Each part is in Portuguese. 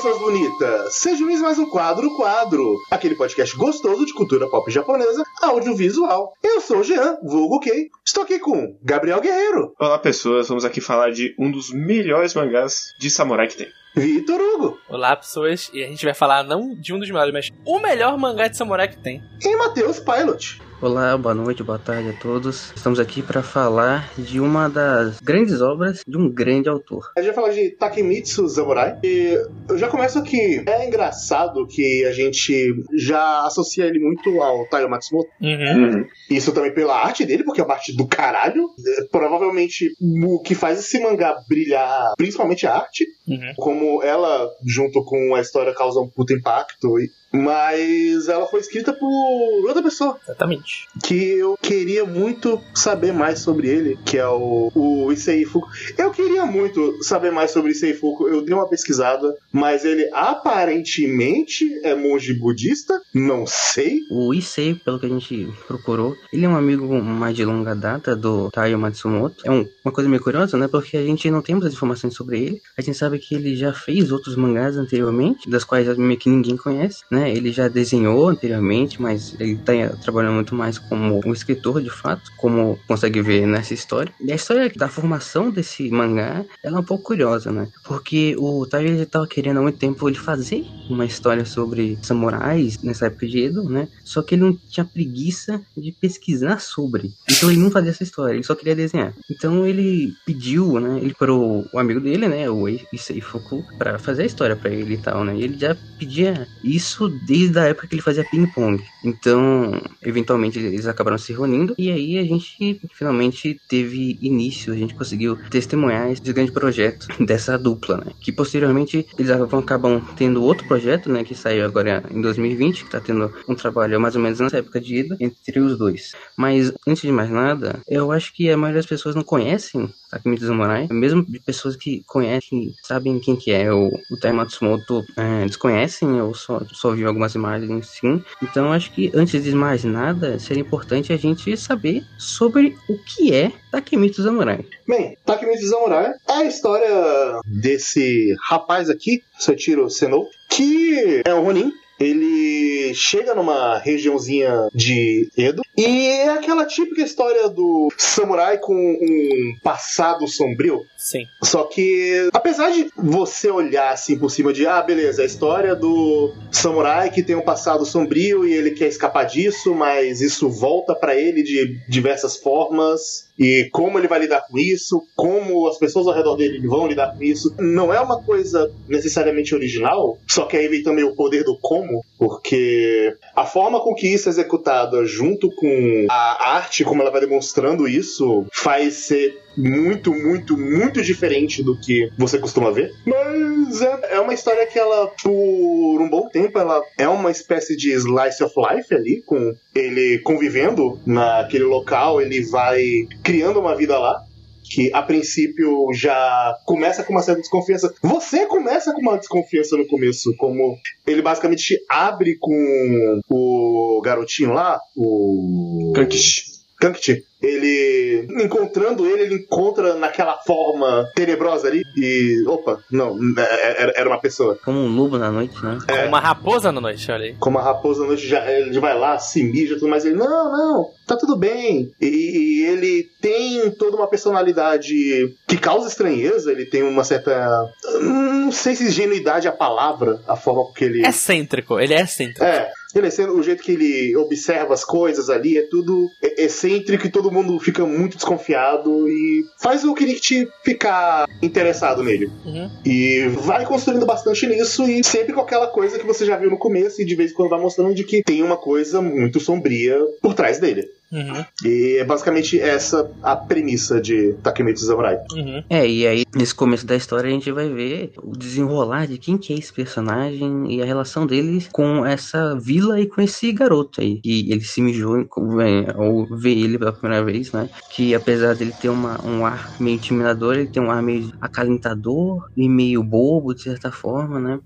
pessoas bonitas! Seja mais um quadro, quadro. Aquele podcast gostoso de cultura pop japonesa, audiovisual. Eu sou o Jean, vulgo Kei. Estou aqui com Gabriel Guerreiro. Olá, pessoas. Vamos aqui falar de um dos melhores mangás de samurai que tem. Vitor Hugo. Olá, pessoas. E a gente vai falar não de um dos melhores, mas o melhor mangá de samurai que tem. E Matheus Pilot. Olá, boa noite, boa tarde a todos. Estamos aqui para falar de uma das grandes obras de um grande autor. A gente vai falar de Takemitsu Samurai. E eu já começo aqui. É engraçado que a gente já associa ele muito ao Taiyo Matsumoto. Uhum. Isso também pela arte dele, porque é uma arte do caralho. É, provavelmente o que faz esse mangá brilhar, principalmente a arte. Uhum. Como ela, junto com a história, causa um puto impacto. Mas ela foi escrita por outra pessoa Exatamente. que eu queria muito saber mais sobre ele, que é o, o Issei Fuku. Eu queria muito saber mais sobre Issei Fuku, eu dei uma pesquisada, mas ele aparentemente é monge budista, não sei. O Issei, pelo que a gente procurou, ele é um amigo mais de longa data do Taiyo Matsumoto. É um- uma coisa meio curiosa, né? Porque a gente não tem muitas informações sobre ele. A gente sabe que ele já fez outros mangás anteriormente, das quais meio que ninguém conhece, né? Ele já desenhou anteriormente, mas ele tá trabalhando muito mais como um escritor, de fato, como consegue ver nessa história. E a história da formação desse mangá, ela é um pouco curiosa, né? Porque o Taiyo ele tava querendo há muito tempo ele fazer uma história sobre samurais nessa época de Edo, né? Só que ele não tinha preguiça de pesquisar sobre. Então ele não fazia essa história, ele só queria desenhar. Então ele pediu, né? Ele pro o amigo dele, né? O Issei Fuku, pra fazer a história pra ele e tal, né? E ele já pedia isso desde a época que ele fazia ping-pong. Então, eventualmente eles acabaram se reunindo e aí a gente finalmente teve início, a gente conseguiu testemunhar esse grande projeto dessa dupla, né? Que posteriormente eles acabam tendo outro projeto, né? Que saiu agora em 2020, que tá tendo um trabalho mais ou menos nessa época de ida entre os dois. Mas antes de mais nada, eu acho que a maioria das pessoas não conhecem Takemitsu Samurai, mesmo de pessoas que conhecem, sabem quem que é o, o Tai Matsumoto, é, desconhecem ou só, só viram algumas imagens sim. Então acho que antes de mais nada, seria importante a gente saber sobre o que é Takemitsu Samurai. Bem, Takemitsu Samurai é a história desse rapaz aqui, Soichiro Senou, que é um Ronin. Ele chega numa regiãozinha de Edo e é aquela típica história do samurai com um passado sombrio. Sim. Só que, apesar de você olhar assim por cima de, ah, beleza, a história do samurai que tem um passado sombrio e ele quer escapar disso, mas isso volta pra ele de diversas formas. E como ele vai lidar com isso, como as pessoas ao redor dele vão lidar com isso. Não é uma coisa necessariamente original, só que aí vem também o poder do como, porque a forma com que isso é executado junto com a arte, como ela vai demonstrando isso, faz ser muito, muito, muito diferente do que você costuma ver. Mas é, é uma história que ela, por um bom tempo, ela é uma espécie de slice of life ali, com ele convivendo naquele local, ele vai criando uma vida lá. Que a princípio já começa com uma certa desconfiança. Você começa com uma desconfiança no começo, como ele basicamente te abre com o garotinho lá, o. Kankishi. Kankichi. Ele, encontrando ele, ele encontra naquela forma tenebrosa ali e. Opa, não, é- era, era uma pessoa. Como um lobo na noite, né? Com uma raposa na noite, olha aí. Como a raposa à noite já, ele vai lá, se mija e tudo mais. Ele, não, não, tá tudo bem. E, e ele tem toda uma personalidade que causa estranheza, ele tem uma certa. Não sei se ingenuidade é a palavra, a forma com que ele. Excêntrico, ele é excêntrico. É, ele é sendo o jeito que ele observa as coisas ali, é tudo excêntrico e todo mundo fica muito desconfiado e faz o Kirikti ficar interessado nele. Uhum. E vai construindo bastante nisso e sempre com aquela coisa que você já viu no começo e de vez em quando vai mostrando de que tem uma coisa muito sombria por trás dele. Uhum. E é basicamente essa a premissa de Takemitsu Samurai. Uhum. É, e aí nesse começo da história a gente vai ver o desenrolar de quem que é esse personagem e a relação deles com essa vila e com esse garoto aí. Que ele se mijou é, ao ver ele pela primeira vez, né? Que apesar dele ter uma, um ar meio intimidador, ele tem um ar meio acalentador e meio bobo, de certa forma, né?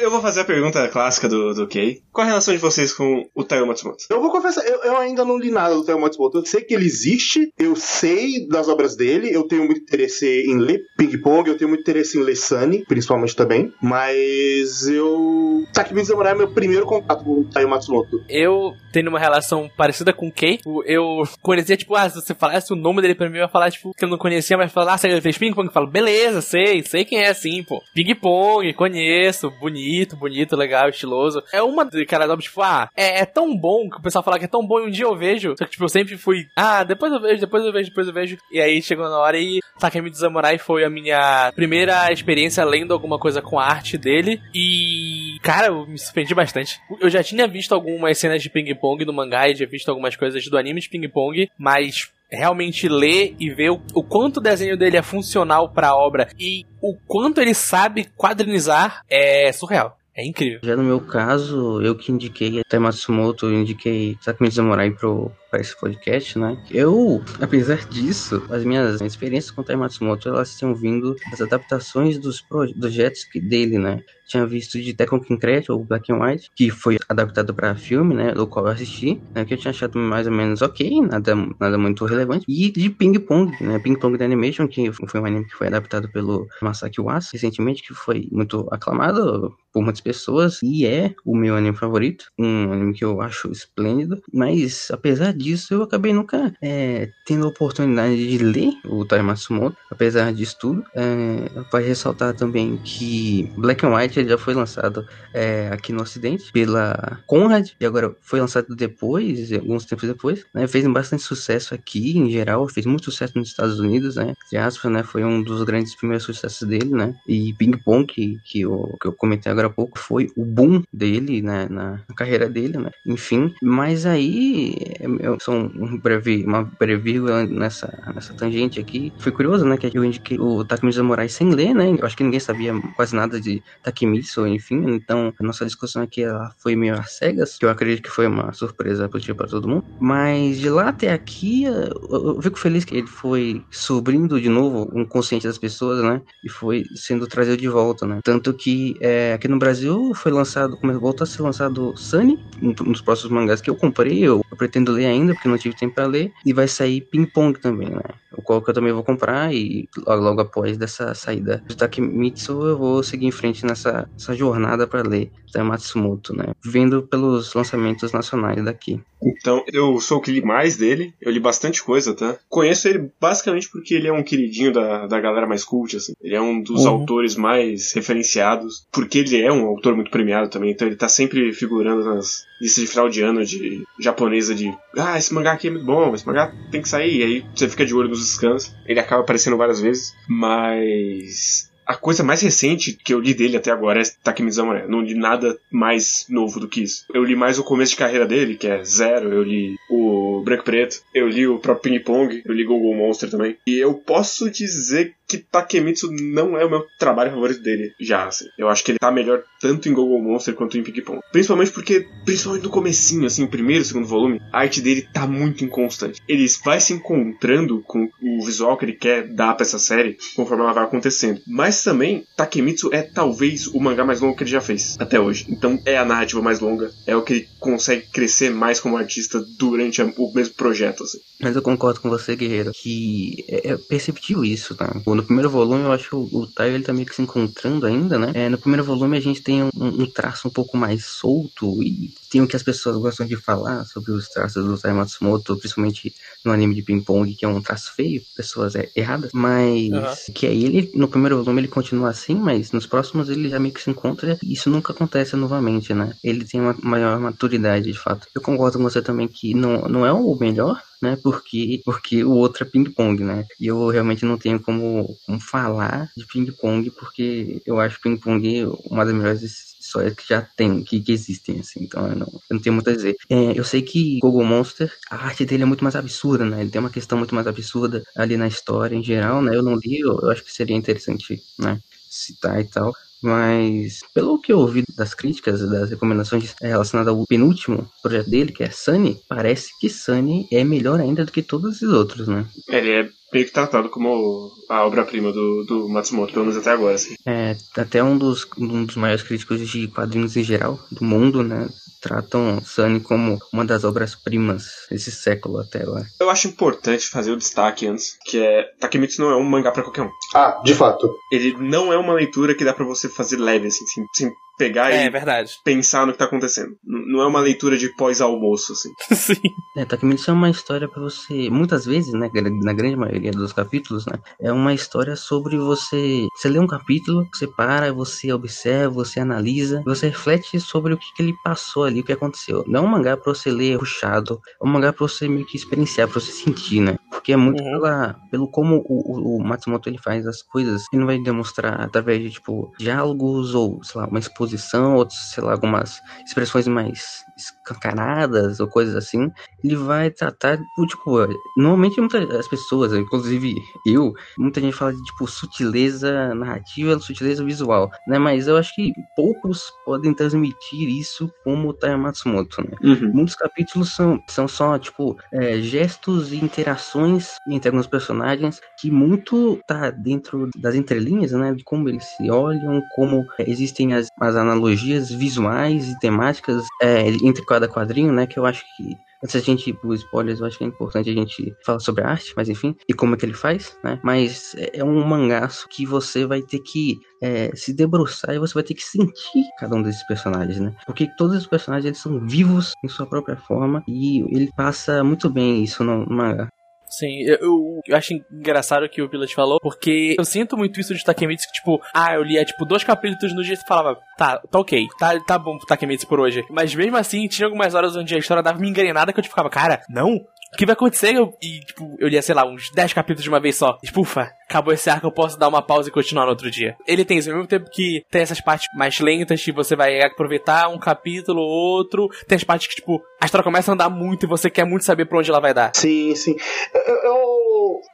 Eu vou fazer a pergunta clássica do, do Kei. Qual a relação de vocês com o Taiyo Matsumoto? Eu vou confessar, eu, eu ainda não li nada do Taiyo Matsumoto. Eu sei que ele existe, eu sei das obras dele, eu tenho muito interesse em ler Ping Pong, eu tenho muito interesse em ler Sunny, principalmente também. Mas eu. Takemichi Samurai é meu primeiro contato com o Taiyo Matsumoto. Eu tenho uma relação parecida com o Kei. Eu conhecia, tipo, ah, se você falasse o nome dele pra mim, eu ia falar, tipo, que eu não conhecia, mas falar, ah, você fez ping-pong? Eu falo, beleza, sei, sei quem é assim, pô. Ping-pong, conheço, bonito, bonito, legal, estiloso. É uma daquelas obras, tipo, ah, é, é, tão bom que o pessoal fala que é tão bom e um dia eu vejo. Só que, tipo, eu sempre fui, ah, depois eu vejo, depois eu vejo, depois eu vejo. E aí chegou na hora e Takemichi Samurai foi a minha primeira experiência lendo alguma coisa com a arte dele. E, cara, eu me surpreendi bastante. Eu já tinha visto algumas cenas de ping-pong no mangá e já visto algumas coisas do anime de ping-pong, mas realmente ler e ver o, o, quanto o desenho dele é funcional para a obra e o quanto ele sabe quadrinizar é surreal. É incrível. Já no meu caso, eu que indiquei até Matsumoto, eu indiquei Sakumi Samurai pro, para esse podcast, né? Eu, apesar disso, as minhas experiências com o Matsumoto, elas tinham vindo das adaptações dos projetos dele, né? Tinha visto de Tekken Concrete ou Black and White, que foi adaptado para filme, né? Do qual eu assisti, né? Que eu tinha achado mais ou menos ok, nada, nada muito relevante. E de Ping Pong, né? Ping Pong The Animation, que foi um anime que foi adaptado pelo Masaki Uasa recentemente, que foi muito aclamado por muitas pessoas e é o meu anime favorito, um anime que eu acho esplêndido, mas apesar disso, eu acabei nunca é, tendo a oportunidade de ler o Tai Matsumoto, apesar disso tudo. É, vai ressaltar também que Black and White já foi lançado é, aqui no Ocidente pela Conrad, e agora foi lançado depois, alguns tempos depois, né, fez bastante sucesso aqui em geral, fez muito sucesso nos Estados Unidos, né, de né, foi um dos grandes primeiros sucessos dele, né, e Ping Pong, que, que, eu, que eu comentei agora há pouco, foi o boom dele, né, na, na carreira dele, né, enfim, mas aí eu sou um breve, uma breve nessa, nessa tangente aqui. Foi curioso, né, que eu indiquei o Takemichi Samurai sem ler, né? Eu acho que ninguém sabia quase nada de Takemitsu, enfim. Então, a nossa discussão aqui ela foi meio às cegas, que eu acredito que foi uma surpresa positiva para todo mundo. Mas de lá até aqui, eu, fico feliz que ele foi subindo de novo um consciente das pessoas, né? E foi sendo trazido de volta, né? Tanto que é, aqui no Brasil foi lançado, voltou a ser lançado Sunny, um dos próximos mangás que eu comprei, eu, eu pretendo ler ainda, porque não tive tempo para ler. E vai sair Ping Pong também, né? O qual que eu também vou comprar e logo, logo após dessa saída do Takemitsu eu vou seguir em frente nessa essa jornada para ler da Matsumoto, né? Vendo pelos lançamentos nacionais daqui. Então, eu sou o que li mais dele, eu li bastante coisa, tá? Conheço ele basicamente porque ele é um queridinho da, da galera mais cult, assim. Ele é um dos uhum. autores mais referenciados, porque ele é um autor muito premiado também, então ele tá sempre figurando nas listas de final de ano de japonesa de ah, esse mangá aqui é muito bom, esse mangá tem que sair, e aí você fica de olho nos scans. Ele acaba aparecendo várias vezes, mas a coisa mais recente que eu li dele até agora é Takemichi Samurai. Não li nada mais novo do que isso. Eu li mais o começo de carreira dele, que é Zero. Eu li o Branco Preto. Eu li o próprio Ping Pong. Eu li Google Monster também. E eu posso dizer que Takemitsu não é o meu trabalho favorito dele já, assim. Eu acho que ele tá melhor tanto em Google Monster quanto em Ping Pong. Principalmente porque, principalmente no comecinho, assim, o primeiro e segundo volume, a arte dele tá muito inconstante. Ele vai se encontrando com o visual que ele quer dar pra essa série conforme ela vai acontecendo. Mas também, Takemitsu é talvez o mangá mais longo que ele já fez até hoje. Então é a narrativa mais longa, é o que ele consegue crescer mais como artista durante o mesmo projeto, assim. Mas eu concordo com você, Guerreiro, que é, é perceptível isso, tá? No primeiro volume, eu acho que o, o Taio ele tá meio que se encontrando ainda, né? É, no primeiro volume a gente tem um, um, traço um pouco mais solto e tem o que as pessoas gostam de falar sobre os traços do Tai Matsumoto, principalmente no anime de ping-pong, que é um traço feio, pessoas é, erradas, mas uhum. que aí ele, no primeiro volume ele continua assim, mas nos próximos ele já meio que se encontra e isso nunca acontece novamente, né? Ele tem uma maior maturidade, de fato. Eu concordo com você também que não, não é o melhor, né? Porque, porque o outro é ping-pong, né? E eu realmente não tenho como, como falar de ping-pong, porque eu acho ping-pong uma das melhores histórias que já tem, que, que existem, assim. Então eu não, eu não tenho muito a dizer. É, eu sei que Google Monster, a arte dele é muito mais absurda, né? Ele tem uma questão muito mais absurda ali na história em geral, né? Eu não li, eu, eu acho que seria interessante, né? Citar e tal. Mas, pelo que eu ouvi das críticas, das recomendações relacionadas ao penúltimo projeto dele, que é Sunny, parece que Sunny é melhor ainda do que todos os outros, né? Ele é meio que tratado como a obra-prima do, do Matsumoto, pelo menos até agora, assim. É, até um dos, um dos maiores críticos de quadrinhos em geral do mundo, né? Tratam Sunny como uma das obras-primas desse século até agora. Eu acho importante fazer o destaque antes, que é Takemitsu não é um mangá para qualquer um. Ah, de fato. Ele não é uma leitura que dá para você fazer leve, assim, sem, sem pegar É, e verdade. pensar no que tá acontecendo. N- não é uma leitura de pós-almoço, assim. Sim. É, Takemitsu é uma história pra você, muitas vezes, né, na grande maioria dos capítulos, né, é uma história sobre você, você lê um capítulo, você para, você observa, você analisa, você reflete sobre o que, que ele passou ali, o que aconteceu. Não é um mangá pra você ler ruchado, é um mangá pra você meio que experienciar, pra você sentir, né, porque é muito Uhum. pela, pelo como o, o, Matsumoto ele faz as coisas, ele não vai demonstrar através de, tipo, diálogos ou, sei lá, uma exposição, ou, sei lá, algumas expressões mais escancaradas ou coisas assim, ele vai tratar, tipo, tipo, normalmente muitas as pessoas, inclusive eu, muita gente fala de tipo sutileza narrativa, sutileza visual, né? Mas eu acho que poucos podem transmitir isso como o Taya Matsumoto, né? Uhum. Muitos capítulos são, são só, tipo, é, gestos e interações entre alguns personagens que muito tá dentro das entrelinhas, né? De como eles se olham, como é, existem as, as analogias visuais e temáticas é, entre cada quadrinho, né? Que eu acho que Antes da gente pro spoilers, eu acho que é importante a gente falar sobre a arte, mas enfim, e como é que ele faz, né? Mas é é um mangaço que você vai ter que é, se debruçar e você vai ter que sentir cada um desses personagens, né? Porque todos os personagens eles são vivos em sua própria forma e ele passa muito bem isso no mangá. Sim, eu, eu, acho engraçado o que o Pilot falou, porque eu sinto muito isso de Takemitsu, que, tipo, ah, eu lia, tipo, dois capítulos no dia e falava, tá, tá ok, tá, tá bom pro Takemitsu por hoje. Mas mesmo assim, tinha algumas horas onde a história dava uma engrenada que eu, tipo, ficava, cara, não? O que vai acontecer? Eu, e, tipo, eu lia, sei lá, uns 10 capítulos de uma vez só. Tipo, ufa, acabou esse arco, eu posso dar uma pausa e continuar no outro dia. Ele tem isso, ao mesmo tempo que tem essas partes mais lentas que você vai aproveitar um capítulo ou outro. Tem as partes que, tipo, a história começa a andar muito e você quer muito saber pra onde ela vai dar. Sim, sim. Eu, eu,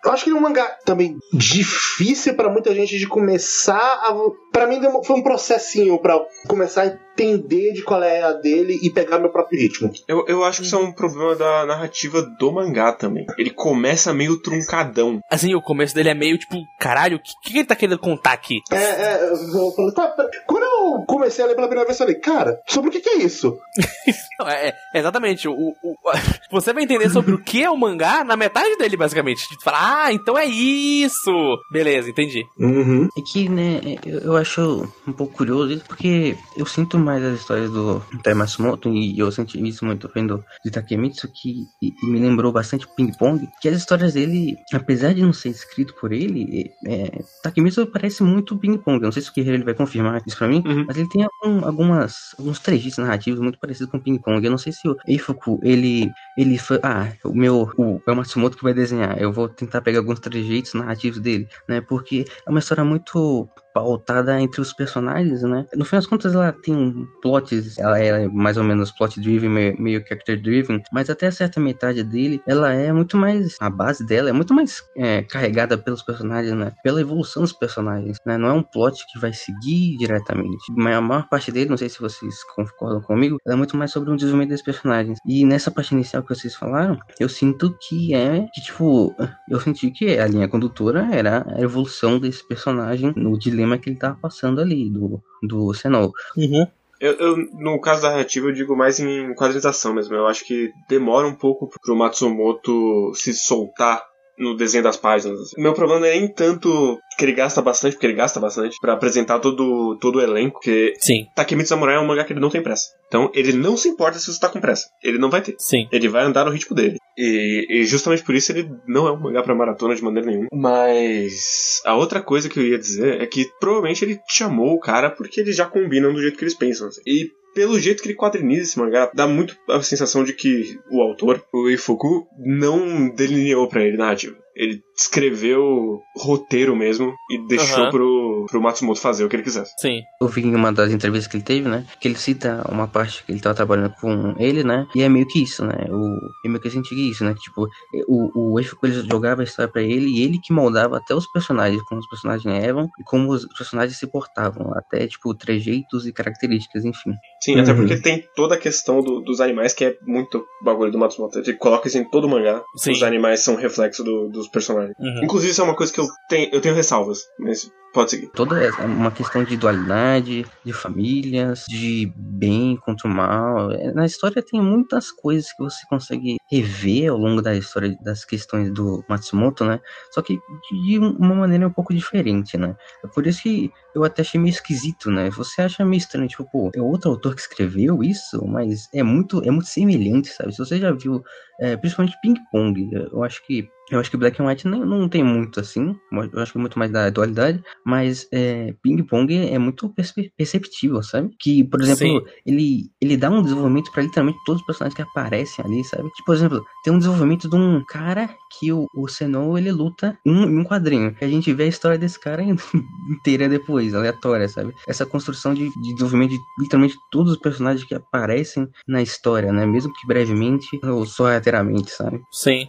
eu acho que ele é um mangá também difícil pra muita gente de começar a. Pra mim foi um processinho pra começar a entender de qual é a dele e pegar meu próprio ritmo. Eu, eu acho que isso é um problema da narrativa do mangá também. Ele começa meio truncadão. Assim, o começo dele é meio tipo, caralho, o que, que ele tá querendo contar aqui? É, é, eu falei, tá, quando eu comecei a ler pela primeira vez, eu falei, cara, sobre o que, que é isso? Não, é, é, exatamente. O, o- você vai entender sobre o que é o mangá na metade dele, basicamente. Tipo, fala, ah, então é isso! Beleza, entendi. Uhum. É que, né, eu, eu acho um pouco curioso isso, porque eu sinto mais as histórias do Tai Matsumoto, e eu senti isso muito vendo de Takemitsu, que e- e me lembrou bastante Ping Pong, que as histórias dele, apesar de não ser escrito por ele, é, Takemitsu parece muito Ping Pong, eu não sei se o Guerreiro ele vai confirmar isso pra mim, Uhum. Mas ele tem algum- algumas, alguns trejeitos narrativos muito parecidos com Ping Pong, eu não sei se o Eifuku, ele, ele foi, ah, o meu, o, é o Matsumoto que vai desenhar, eu vou tentar pegar alguns trejeitos narrativos dele, né, porque é uma história muito pautada entre os personagens, né? No fim das contas, ela tem um plot, ela é mais ou menos plot driven, meio, meio character driven, mas até certa metade dele, ela é muito mais, a base dela é muito mais é, carregada pelos personagens, né? Pela evolução dos personagens, né? Não é um plot que vai seguir diretamente. Mas a maior parte dele, não sei se vocês concordam comigo, é muito mais sobre o desenvolvimento dos personagens. E nessa parte inicial que vocês falaram, eu sinto que é, que tipo, eu senti que a linha condutora era a evolução desse personagem no dilema que ele tava passando ali, do, do Senol. Uhum. Eu, eu, no caso da narrativa, eu digo mais em quadrinização mesmo. Eu acho que demora um pouco pro Matsumoto se soltar no desenho das páginas. assim. O meu problema não é nem tanto que ele gasta bastante, porque ele gasta bastante, pra apresentar todo, todo o elenco, porque Sim, Takemitsu Samurai é um mangá que ele não tem pressa. Então, ele não se importa se você tá com pressa. Ele não vai ter. sim. Ele vai andar no ritmo dele. E, e justamente por isso ele não é um mangá pra maratona de maneira nenhuma. Mas a outra coisa que eu ia dizer é que provavelmente ele chamou o cara porque eles já combinam do jeito que eles pensam. assim. E pelo jeito que ele quadriniza esse mangá, dá muito a sensação de que o autor, o Ifuku, não delineou pra ele narrativa. Ele escreveu roteiro mesmo e deixou Aham. pro, pro Matsumoto fazer o que ele quisesse. Sim. Eu vi em uma das entrevistas que ele teve, né? Que ele cita uma parte que ele tava trabalhando com ele, né? E é meio que isso, né? O, é meio que eu senti isso, né? Que, tipo, o, o Eiichiro Coelho jogava a história pra ele e ele que moldava até os personagens, como os personagens eram e como os personagens se portavam. Até, tipo, trejeitos e características, enfim. Sim, até Uhum. porque tem toda a questão do- dos animais que é muito bagulho do Matsumoto. Ele coloca isso em todo o mangá. Sim. Os animais são reflexo do- dos personagens. Uhum. Inclusive, isso é uma coisa que eu tenho, eu tenho ressalvas. Mas pode seguir. Toda uma questão de dualidade, de famílias, de bem contra o mal. Na história tem muitas coisas que você consegue rever ao longo da história das questões do Matsumoto, né? Só que de um- uma maneira um pouco diferente, né? É por isso que eu até achei meio esquisito, né? Você acha meio estranho, tipo, pô, é outro autor que escreveu isso, mas é muito, é muito semelhante, sabe? Se você já viu, é, principalmente Ping Pong, eu acho que eu acho que Black and White não, não tem muito assim, eu acho que é muito mais da dualidade, mas é, Ping Pong é muito perce- perceptível, sabe? Que, por exemplo, Sim. ele, ele dá um desenvolvimento pra literalmente todos os personagens que aparecem ali, sabe? Tipo, por exemplo, tem um desenvolvimento de um cara que o, o Sennou, ele luta em um, um quadrinho. A gente vê a história desse cara inteira depois, aleatória, sabe? Essa construção de, de desenvolvimento de literalmente todos os personagens que aparecem na história, né? Mesmo que brevemente ou sorrateiramente, sabe? Sim.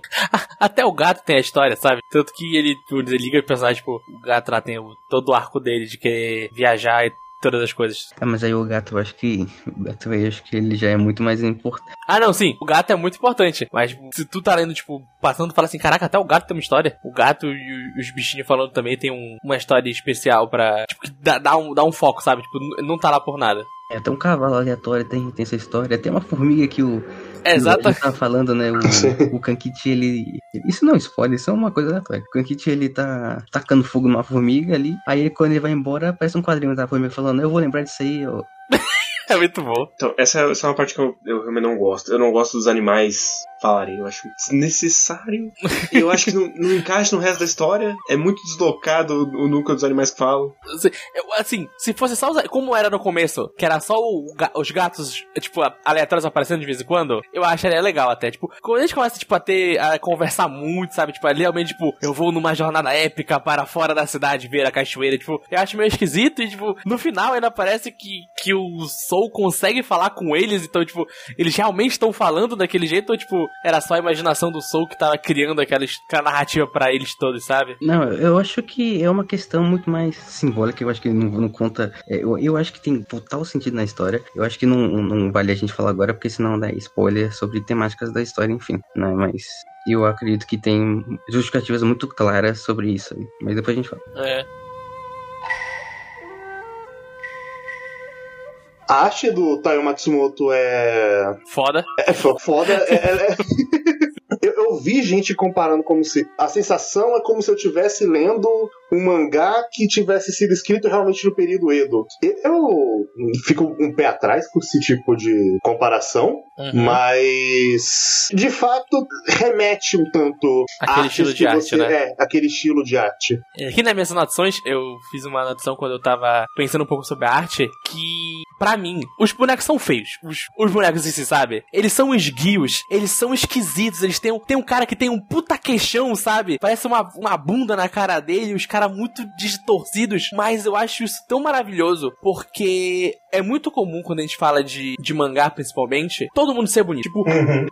Até o gato tem a história, sabe? Tanto que ele, ele liga o personagem, tipo, o gato lá tem o- todo o arco dele de querer viajar e todas as coisas. Ah, mas aí o gato, eu acho que. O gato, eu acho que ele já é muito mais importante. Ah, não, sim, o gato é muito importante. Mas se tu tá lendo, tipo, passando, fala assim, caraca, até o gato tem uma história. O gato e os bichinhos falando também tem um- uma história especial pra. Tipo, que dá, dá um, dá um foco, sabe? Tipo, não tá lá por nada. É, tem um cavalo aleatório, tem, tem essa história. Tem uma formiga que o. É, exato. Tava falando, né? O, o Kankichi, ele. Isso não é spoiler, isso é uma coisa aleatória. O Kankichi, ele tá tacando fogo numa formiga ali. Aí quando ele vai embora, aparece um quadrinho da formiga falando: Eu vou lembrar disso aí, ó. É muito bom. Então, essa, é- essa é uma parte que eu, eu realmente não gosto. Eu não gosto dos animais falarem. Eu acho desnecessário. Eu acho que não, não encaixa no resto da história. É muito deslocado o, núcleo dos animais que falam. Assim, assim, se fosse só os, como era no começo, que era só o os gatos, tipo, aleatórios aparecendo de vez em quando, eu acharia legal até. Tipo, quando a gente começa, tipo, a ter, a conversar muito, sabe? Tipo, realmente, tipo, eu vou numa jornada épica para fora da cidade ver a cachoeira, tipo, eu acho meio esquisito e, tipo, no final ainda parece que, que o Soul consegue falar com eles, então, tipo, eles realmente estão falando daquele jeito ou, tipo, era só a imaginação do Soul que tava criando aquela, aquela narrativa pra eles todos, sabe? Não, eu acho que é uma questão muito mais simbólica. Eu acho que não, não conta. é, Eu, eu acho que tem total sentido na história. Eu acho que não, não vale a gente falar agora, porque senão dá spoiler sobre temáticas da história, enfim, né? Mas. Eu acredito que tem justificativas muito claras sobre isso. aí. Mas depois a gente fala. É. A arte do Taiyo Matsumoto é. Foda. É fo- foda. é- é- é- eu, eu vi gente comparando como se. A sensação é como se eu estivesse lendo um mangá que tivesse sido escrito realmente no período Edo. Eu fico um pé atrás com esse tipo de comparação, Uhum. mas de fato remete um tanto Aquele estilo de arte, você- né? É, aquele estilo de arte. Aqui nas minhas anotações, eu fiz uma anotação quando eu tava pensando um pouco sobre a arte, que, pra mim, os bonecos são feios. Os, os bonecos em si, sabe? Eles são esguios, eles são esquisitos, eles têm, um- tem um cara que tem um puta queixão, sabe? Parece uma, uma bunda na cara dele, os caras muito distorcidos, mas eu acho isso tão maravilhoso, porque é muito comum quando a gente fala de, de mangá, principalmente, todo mundo ser bonito. Tipo,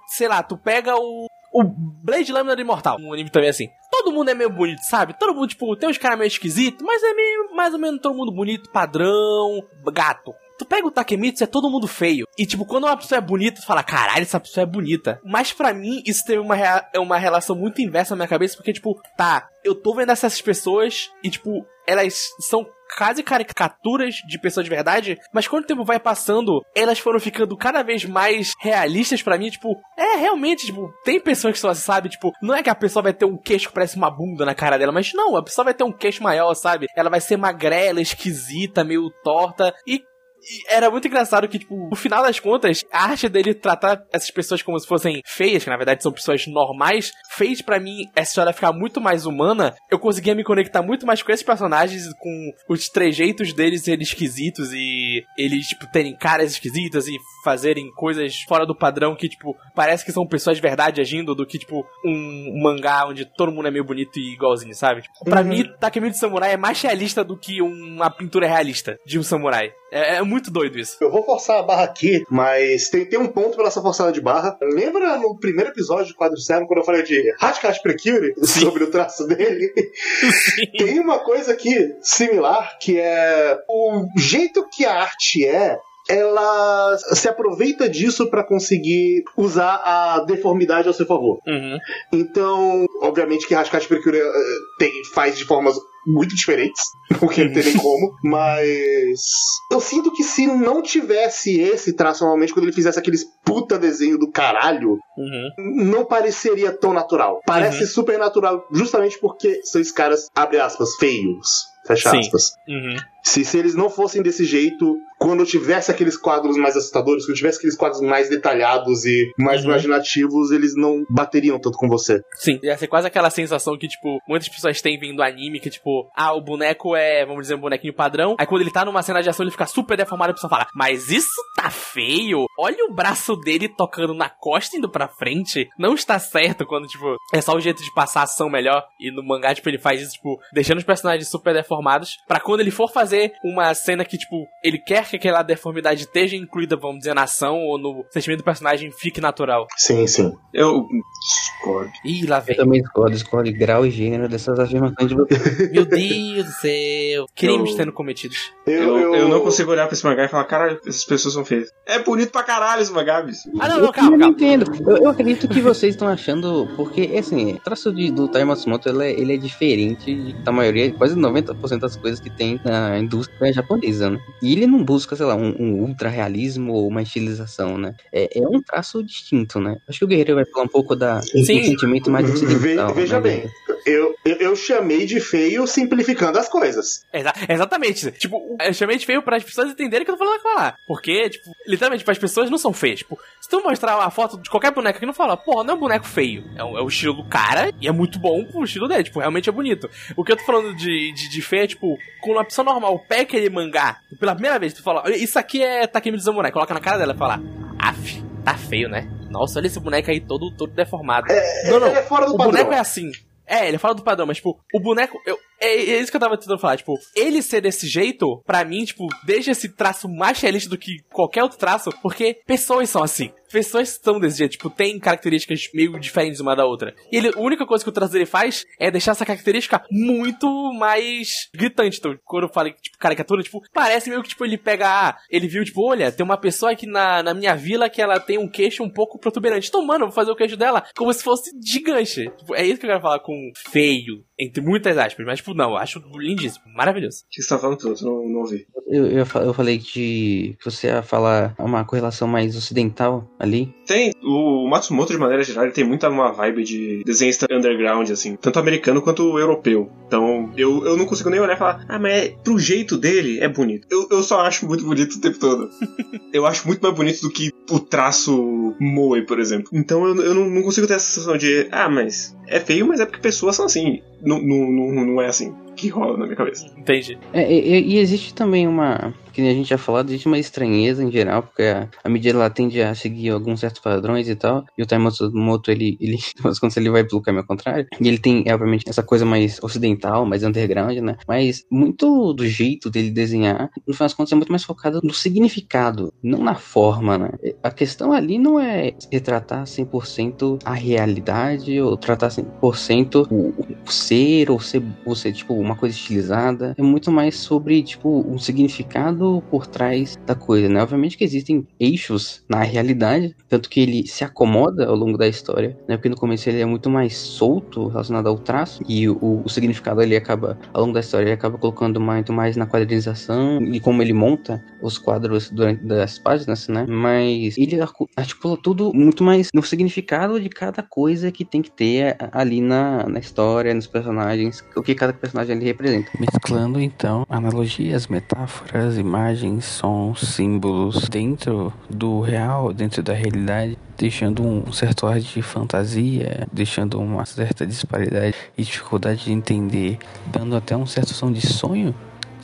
sei lá, tu pega o. O Blade Lâmina do Imortal, um anime também assim. Todo mundo é meio bonito, sabe? Todo mundo, tipo, tem uns caras meio esquisitos, mas é meio, mais ou menos todo mundo bonito, padrão, gato. Tu pega o Takemitsu, é todo mundo feio. E, tipo, quando uma pessoa é bonita, tu fala, caralho, essa pessoa é bonita. Mas pra mim, isso teve uma, rea- é uma relação muito inversa na minha cabeça, porque, tipo, tá, eu tô vendo essas pessoas e, tipo, elas são quase caricaturas de pessoas de verdade, mas quando o tempo vai passando, elas foram ficando cada vez mais realistas pra mim, tipo, é realmente, tipo, tem pessoas que são assim, sabe, tipo, não é que a pessoa vai ter um queixo que parece uma bunda na cara dela, mas não, a pessoa vai ter um queixo maior, sabe? Ela vai ser magrela, esquisita, meio torta e E era muito engraçado que, tipo, no final das contas, a arte dele tratar essas pessoas como se fossem feias, que na verdade são pessoas normais, fez para mim essa história ficar muito mais humana. Eu conseguia me conectar muito mais com esses personagens, com os trejeitos deles serem esquisitos e eles, tipo, terem caras esquisitas e fazerem coisas fora do padrão que, tipo, parece que são pessoas de verdade agindo do que, tipo, um mangá onde todo mundo é meio bonito e igualzinho, sabe? Tipo, pra Uhum. mim, Takemichi Samurai é mais realista do que uma pintura realista de um samurai. É, é muito doido isso. Eu vou forçar a barra aqui, mas tem, tem um ponto pela essa forçada de barra. Lembra no primeiro episódio de Quadro Zero, quando eu falei de Hachikash Precure, sobre o traço dele? tem uma coisa aqui similar, que é o jeito que a arte é. Ela se aproveita disso pra conseguir usar a deformidade ao seu favor. Uhum. Então, obviamente que Hashikash Precure eh, tem, faz de formas muito diferentes, porque não tem nem como, mas eu sinto que se não tivesse esse traço normalmente, quando ele fizesse aqueles puta desenho do caralho, Uhum. não pareceria tão natural. Parece Uhum. super natural justamente porque são esses caras, abre aspas, feios. Fecha Sim. aspas. Uhum. Se, se eles não fossem desse jeito, quando eu tivesse aqueles quadros mais assustadores, quando eu tivesse aqueles quadros mais detalhados e mais Uhum. imaginativos, eles não bateriam tanto com você. Sim, ia ser quase aquela sensação que, tipo, muitas pessoas têm vindo anime, que, tipo, ah, o boneco é, vamos dizer, um bonequinho padrão. Aí quando ele tá numa cena de ação, ele fica super deformado e a pessoa fala, mas isso tá feio? Olha o braço dele tocando na costa indo pra frente. Não está certo quando, tipo, é só o jeito de passar a ação melhor. E no mangá, tipo, ele faz isso, tipo, deixando os personagens super deformados. Pra quando ele for fazer uma cena que, tipo, ele quer que aquela deformidade esteja incluída, vamos dizer, na ação ou no sentimento do personagem fique natural. Sim, sim. Eu discordo. Ih, lá Eu vem. também discordo, escolhe grau e gênero dessas afirmações de você. Meu Deus do céu. Crimes Eu- sendo cometidos. Eu, eu não consigo olhar pra esse mangá e falar, caralho, essas pessoas são feias. É bonito pra caralho esse mangá, bicho. Ah, não, não, eu calma, não calma. entendo. Eu, eu acredito que vocês estão achando. Porque, assim, o traço de, do Tai Matsumoto ele é, ele é diferente da maioria, quase 90% das coisas que tem na indústria japonesa, né? E ele não busca, sei lá, um, um ultra realismo ou uma estilização, né? É, é um traço distinto, né? Acho que o Guerreiro vai falar um pouco da, Sim. do sentimento mais Ve- ocidental. veja né? bem, eu, eu, eu chamei de feio simplificando as coisas. Exa- exatamente. Tipo, eu chamei de feio para as pessoas entenderem o que eu tô falando aquilo lá. Porque, tipo, literalmente, tipo, as pessoas não são feias. Tipo, se tu mostrar uma foto de qualquer boneco que não fala, porra, não é um boneco feio. É, um- é o estilo do cara e é muito bom pro estilo dele. Tipo, realmente é bonito. O que eu tô falando de, de, de feio é, tipo, quando uma pessoa normal pega aquele mangá, pela primeira vez, tu fala, "Olha, isso aqui é Takemi Samurai. Coloca na cara dela e fala, af, tá feio, né? Nossa, olha esse boneco aí todo, todo deformado. não, não. Ele é fora do o padrão. boneco é assim. É, ele fala do padrão, mas, tipo, o boneco. Eu, é, é isso que eu tava tentando falar. Tipo, ele ser desse jeito, pra mim, tipo, deixa esse traço mais realista do que qualquer outro traço, porque pessoas são assim. Pessoas são desse jeito, tipo, tem características meio diferentes uma da outra. E ele, a única coisa que o traço dele faz é deixar essa característica muito mais gritante. Então, quando eu falo, tipo, caricatura, tipo, parece meio que, tipo, ele pega, ah, ele viu, tipo, olha, tem uma pessoa aqui na, na minha vila que ela tem um queixo um pouco protuberante. Então, mano, vou fazer o queixo dela como se fosse gigante. Tipo, é isso que eu quero falar com feio, entre muitas aspas. Mas, tipo, não, eu acho lindíssimo, maravilhoso. O que você tá falando, Piloto? Não, não ouvi. Eu, eu, eu falei que, que você ia falar uma correlação mais ocidental ali. Tem. O Matsumoto, de maneira geral, ele tem muita uma vibe de desenhista underground, assim. Tanto americano quanto europeu. Então, eu, eu não consigo nem olhar e falar, ah, mas é, pro jeito dele é bonito. Eu, eu só acho muito bonito o tempo todo. eu acho muito mais bonito do que o traço Moe, por exemplo. Então eu, eu não, não consigo ter essa sensação de, ah, mas é feio, mas é porque pessoas são assim. Não, não, não, não é assim que rola na minha cabeça. Entendi. É, e, e existe também uma. Que a gente já falado, existe uma estranheza em geral, porque a, a mídia ela tende a seguir alguns certos padrões e tal. E o Taimoto, ele, ele, quando ele vai pelo caminho contrário, e ele tem, obviamente, essa coisa mais ocidental, mais underground, né? Mas muito do jeito dele desenhar, no final das contas, é muito mais focado no significado, não na forma, né? A questão ali não é retratar 100% a realidade, ou tratar 100% o, o ser, ou ser, ou ser, tipo, uma coisa estilizada. É muito mais sobre, tipo, um significado por trás da coisa, né? Obviamente que existem eixos na realidade, tanto que ele se acomoda ao longo da história, né? Porque no começo ele é muito mais solto relacionado ao traço, e o, o significado ele acaba, ao longo da história, ele acaba colocando muito mais na quadrinização e como ele monta os quadros durante das páginas, né? Mas ele articula tudo muito mais no significado de cada coisa que tem que ter ali na, na história, nos personagens, o que cada personagem ele representa. Mesclando então analogias, metáforas, imagens, sons, símbolos dentro do real, dentro da realidade, deixando um certo ar de fantasia, deixando uma certa disparidade e dificuldade de entender, dando até um certo som de sonho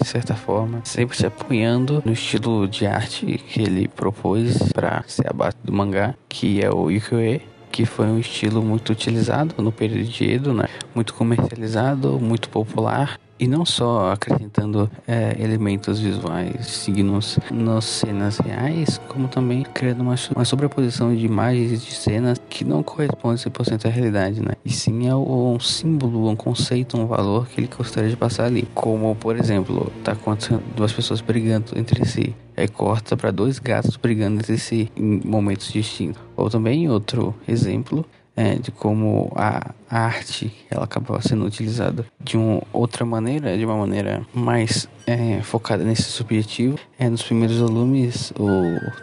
de certa forma, sempre se apoiando no estilo de arte que ele propôs para ser a base do mangá, que é o ukiyo-e, que foi um estilo muito utilizado no período de Edo, né? muito comercializado, muito popular e não só acrescentando é, elementos visuais, signos nas cenas reais, como também criando uma, uma sobreposição de imagens de cenas que não corresponde 100% à realidade, né? E sim a um símbolo, um conceito, um valor que ele gostaria de passar ali. Como, por exemplo, tá acontecendo duas pessoas brigando entre si. Aí corta para dois gatos brigando entre si em momentos distintos. Ou também outro exemplo é, de como a arte ela acabava sendo utilizada de uma outra maneira, de uma maneira mais é, focada nesse subjetivo. É, nos primeiros volumes, o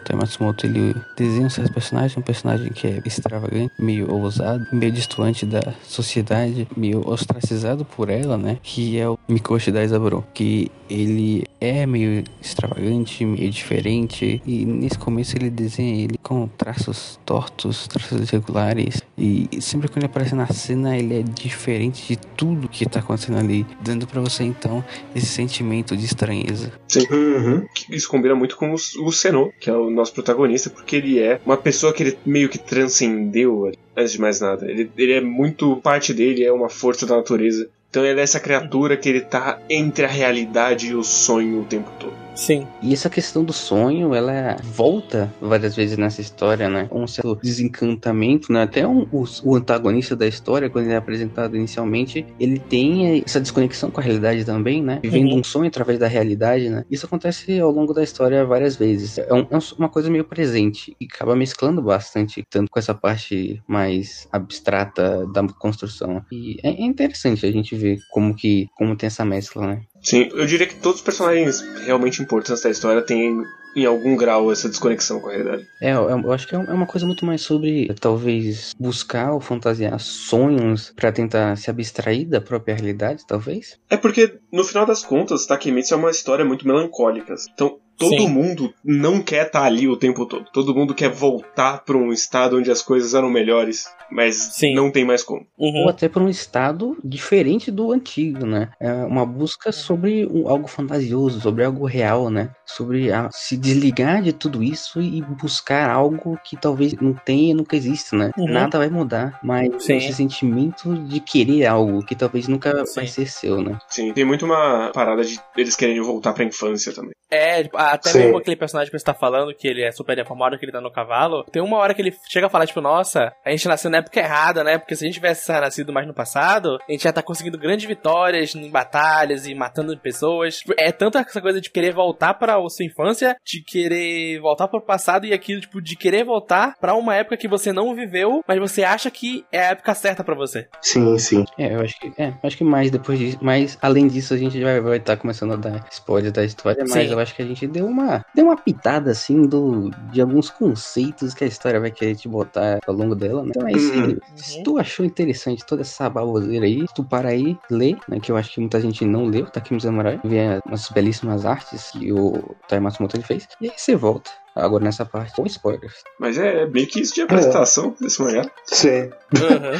Tai Matsumoto ele desenha um certo personagem, um personagem que é extravagante, meio ousado, meio distante da sociedade, meio ostracizado por ela, né? Que é o Mikoshi Daizaburo, que ele é meio extravagante, meio diferente, e nesse começo ele desenha ele com traços tortos, traços irregulares, e sempre quando ele aparece na cena ele é diferente de tudo que tá acontecendo ali, dando para você então esse sentimento de estranheza. Sim. Uhum. Isso combina muito com o Senô, que é o nosso protagonista, porque ele é uma pessoa que ele meio que transcendeu antes de mais nada. Ele, ele é muito. Parte dele é uma força da natureza. Então ele é essa criatura que ele tá entre a realidade e o sonho o tempo todo. Sim. E essa questão do sonho, ela volta várias vezes nessa história, né? Um certo desencantamento, né? Até um, o, o, antagonista da história, quando ele é apresentado inicialmente, ele tem essa desconexão com a realidade também, né? Vivendo uhum. um sonho através da realidade, né? Isso acontece ao longo da história várias vezes. É, um, é uma coisa meio presente e acaba mesclando bastante, tanto com essa parte mais abstrata da construção. E é, é interessante a gente ver como que como tem essa mescla, né? Sim, eu diria que todos os personagens realmente importantes da história têm em algum grau essa desconexão com a realidade. É, eu acho que é, é uma coisa muito mais sobre talvez buscar ou fantasiar sonhos para tentar se abstrair da própria realidade, talvez. É porque no final das contas, Takemitsu é uma história muito melancólica. Então, todo Sim. mundo não quer estar tá ali o tempo todo. Todo mundo quer voltar para um estado onde as coisas eram melhores, mas Sim. não tem mais como. Uhum. Ou até para um estado diferente do antigo, né? É uma busca sobre um, algo fantasioso, sobre algo real, né? Sobre a, se desligar de tudo isso e buscar algo que talvez não tenha, nunca exista, né? Uhum. Nada vai mudar, mas Sim. esse sentimento de querer algo que talvez nunca vai ser seu, né? Sim, tem muito uma parada de eles querem voltar para a infância também. É, tipo, até Sim. mesmo aquele personagem que você tá falando, que ele é super deformado, que ele tá no cavalo, tem uma hora que ele chega a falar, tipo, nossa, a gente nasceu na época errada, né? Porque se a gente tivesse nascido mais no passado, a gente já tá conseguindo grandes vitórias em batalhas e matando pessoas. Tipo, é tanto essa coisa de querer voltar pra sua infância, de querer voltar pro passado e aquilo, tipo, de querer voltar pra uma época que você não viveu, mas você acha que é a época certa para você. Sim, sim. É, eu acho que, é, acho que mais depois disso, mas além disso a gente vai estar tá começando a dar spoiler da história, mas sim. eu acho que a gente deu uma deu uma pitada assim do de alguns conceitos que a história vai querer te botar ao longo dela, né? Então é isso. Uhum. Se tu achou interessante toda essa baboseira aí, se tu para aí, lê, né? Que eu acho que muita gente não leu, tá aqui no Samurai, vê umas belíssimas artes que o Tai Matsumoto ele e aí você volta agora nessa parte com spoilers. Mas é meio que isso de apresentação é. desse mangá. Sim. Uhum.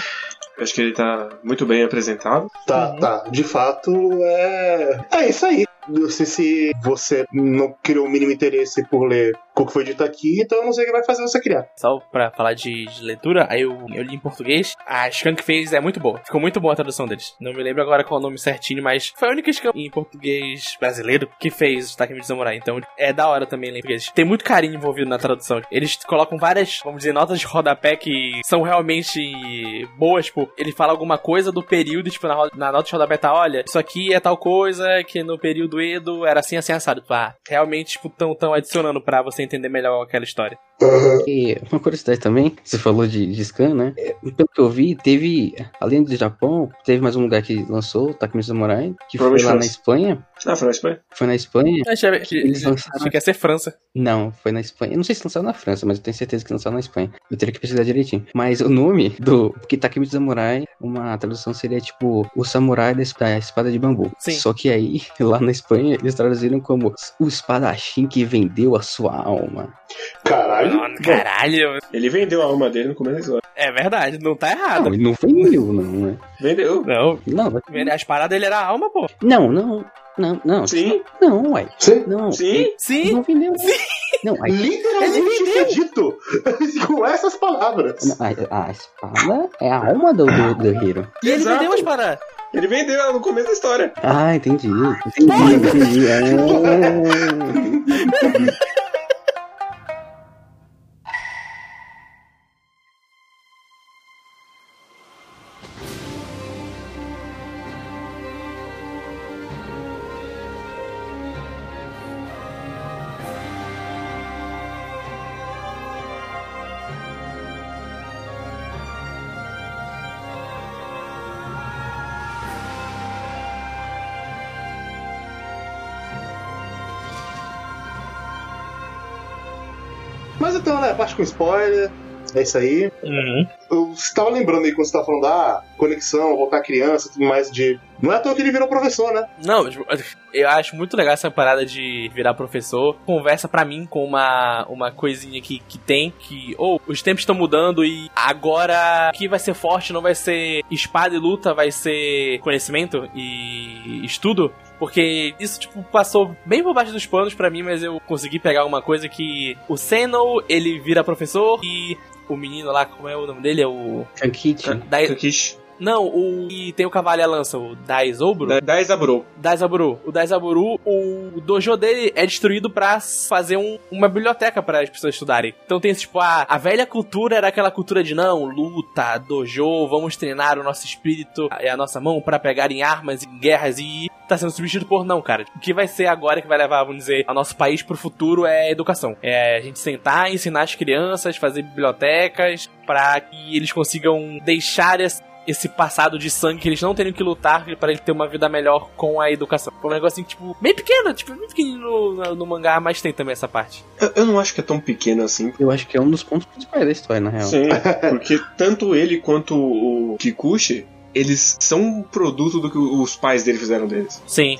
Acho que ele tá muito bem apresentado. Tá, uhum. tá. De fato, é. É isso aí. Não sei se você não criou o mínimo interesse por ler o que foi dito aqui, então eu não sei o que vai fazer você criar. Só pra falar de, de leitura, aí eu, eu, li em português. A Skunk fez é muito boa. Ficou muito boa a tradução deles. Não me lembro agora qual o nome certinho, mas foi a única Skunk em português brasileiro que fez o Takemi de Samurai. Então é da hora também ler português. Tem muito carinho envolvido na tradução. Eles colocam várias, vamos dizer, notas de rodapé que são realmente boas. Tipo, ele fala alguma coisa do período, tipo, na, na nota de rodapé tá, olha, isso aqui é tal coisa que no período Edo era assim, assim, assado. Tipo, ah, realmente, tipo, tão, tão adicionando pra você entender melhor aquela história. E uma curiosidade também, você falou de, de scan, né? É, Pelo que eu vi, teve, além do Japão, teve mais um lugar que lançou, Takumi Samurai, que foi lá na. Espanha. Ah, foi na Espanha? Foi na Espanha? Eu achei que, Eles lançaram- achei que ia ser França. Não, foi na Espanha. Eu não sei se lançaram na França, mas eu tenho certeza que lançaram na Espanha. Eu teria que pesquisar direitinho. Mas o nome do. Porque Takumi Samurai, uma tradução seria tipo o samurai da espada de bambu. Sim. Só que aí, lá na Espanha, eles traduziram como o espadachim que vendeu a sua alma. Caralho. Caralho. Ele vendeu a alma dele no começo da história. É verdade, não tá Não, errado. ele não vendeu, não, né? Vendeu. Não, Não, as paradas dele era a alma, pô. não, não, não, não. Sim, Não, uai. Sim. Não. sim. Ele Sim. não vendeu. Não, a, Literalmente foi dito com essas palavras. a, a espada é a alma do, do guerreiro. E ele Exato. vendeu as paradas. Ele vendeu ela no começo da história. Ah, entendi. Entendi, entendi. Ah. parte com spoiler. É isso aí. Uhum. Eu estava lembrando aí quando você estava falando da conexão, voltar criança, tudo mais de. Não é à toa que ele virou professor, né? Não, tipo, eu acho muito legal essa parada de virar professor. Conversa pra mim com uma, uma coisinha que, que tem, que, ou os tempos estão mudando e agora o que vai ser forte não vai ser espada e luta, vai ser conhecimento e estudo. Porque isso, tipo, passou bem por baixo dos panos pra mim, mas eu consegui pegar uma coisa que o Seno, ele vira professor e o menino lá, como é o nome dele? É o... Kankichi. Dai... Kakishi. Não, o... E tem o cavalo e a lança, o Daizobro. Da- Daizaburo. Daizaburu. O Daizaburu, o dojo dele é destruído pra fazer um- uma biblioteca para as pessoas estudarem. Então tem tipo, a, a velha cultura era aquela cultura de não, luta, dojo, vamos treinar o nosso espírito e a nossa mão pra pegar em armas em guerras e tá sendo substituído por não, cara. O que vai ser agora que vai levar, vamos dizer, ao nosso país pro futuro é educação. É a gente sentar, ensinar as crianças, fazer bibliotecas pra que eles consigam deixar esse esse passado de sangue que eles não teriam que lutar para ele ter uma vida melhor com a educação. Foi um negocinho, tipo, bem pequeno, tipo, bem pequenininho no, no, mangá, mas tem também essa parte. Eu, eu não acho que é tão pequeno assim. Eu acho que é um dos pontos principais da história, na real. Sim, porque tanto ele quanto o Kikuchi, eles são um produto do que os pais dele fizeram deles. Sim,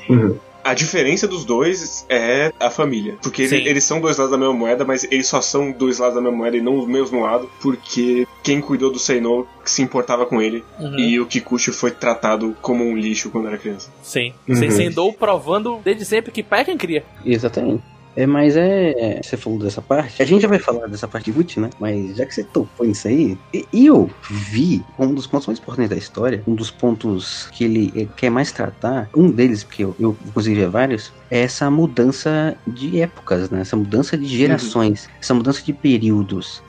A diferença dos dois é a família. Porque ele- eles são dois lados da mesma moeda, mas eles só são dois lados da mesma moeda e não o mesmo lado, porque quem cuidou do Seino se importava com ele uhum, e o Kikuchi foi tratado como um lixo quando era criança. sim. Uhum. Sendou provando desde sempre que pai é quem cria. Exatamente. É, mas é. Você falou dessa parte. A gente já vai falar dessa parte útil, né? Mas já que você tocou nisso aí, eu vi um dos pontos mais importantes da história, um dos pontos que ele eh, quer mais tratar, um deles, porque eu, eu inclusive é vários, é essa mudança de épocas, né? Essa mudança de gerações, essa mudança de períodos.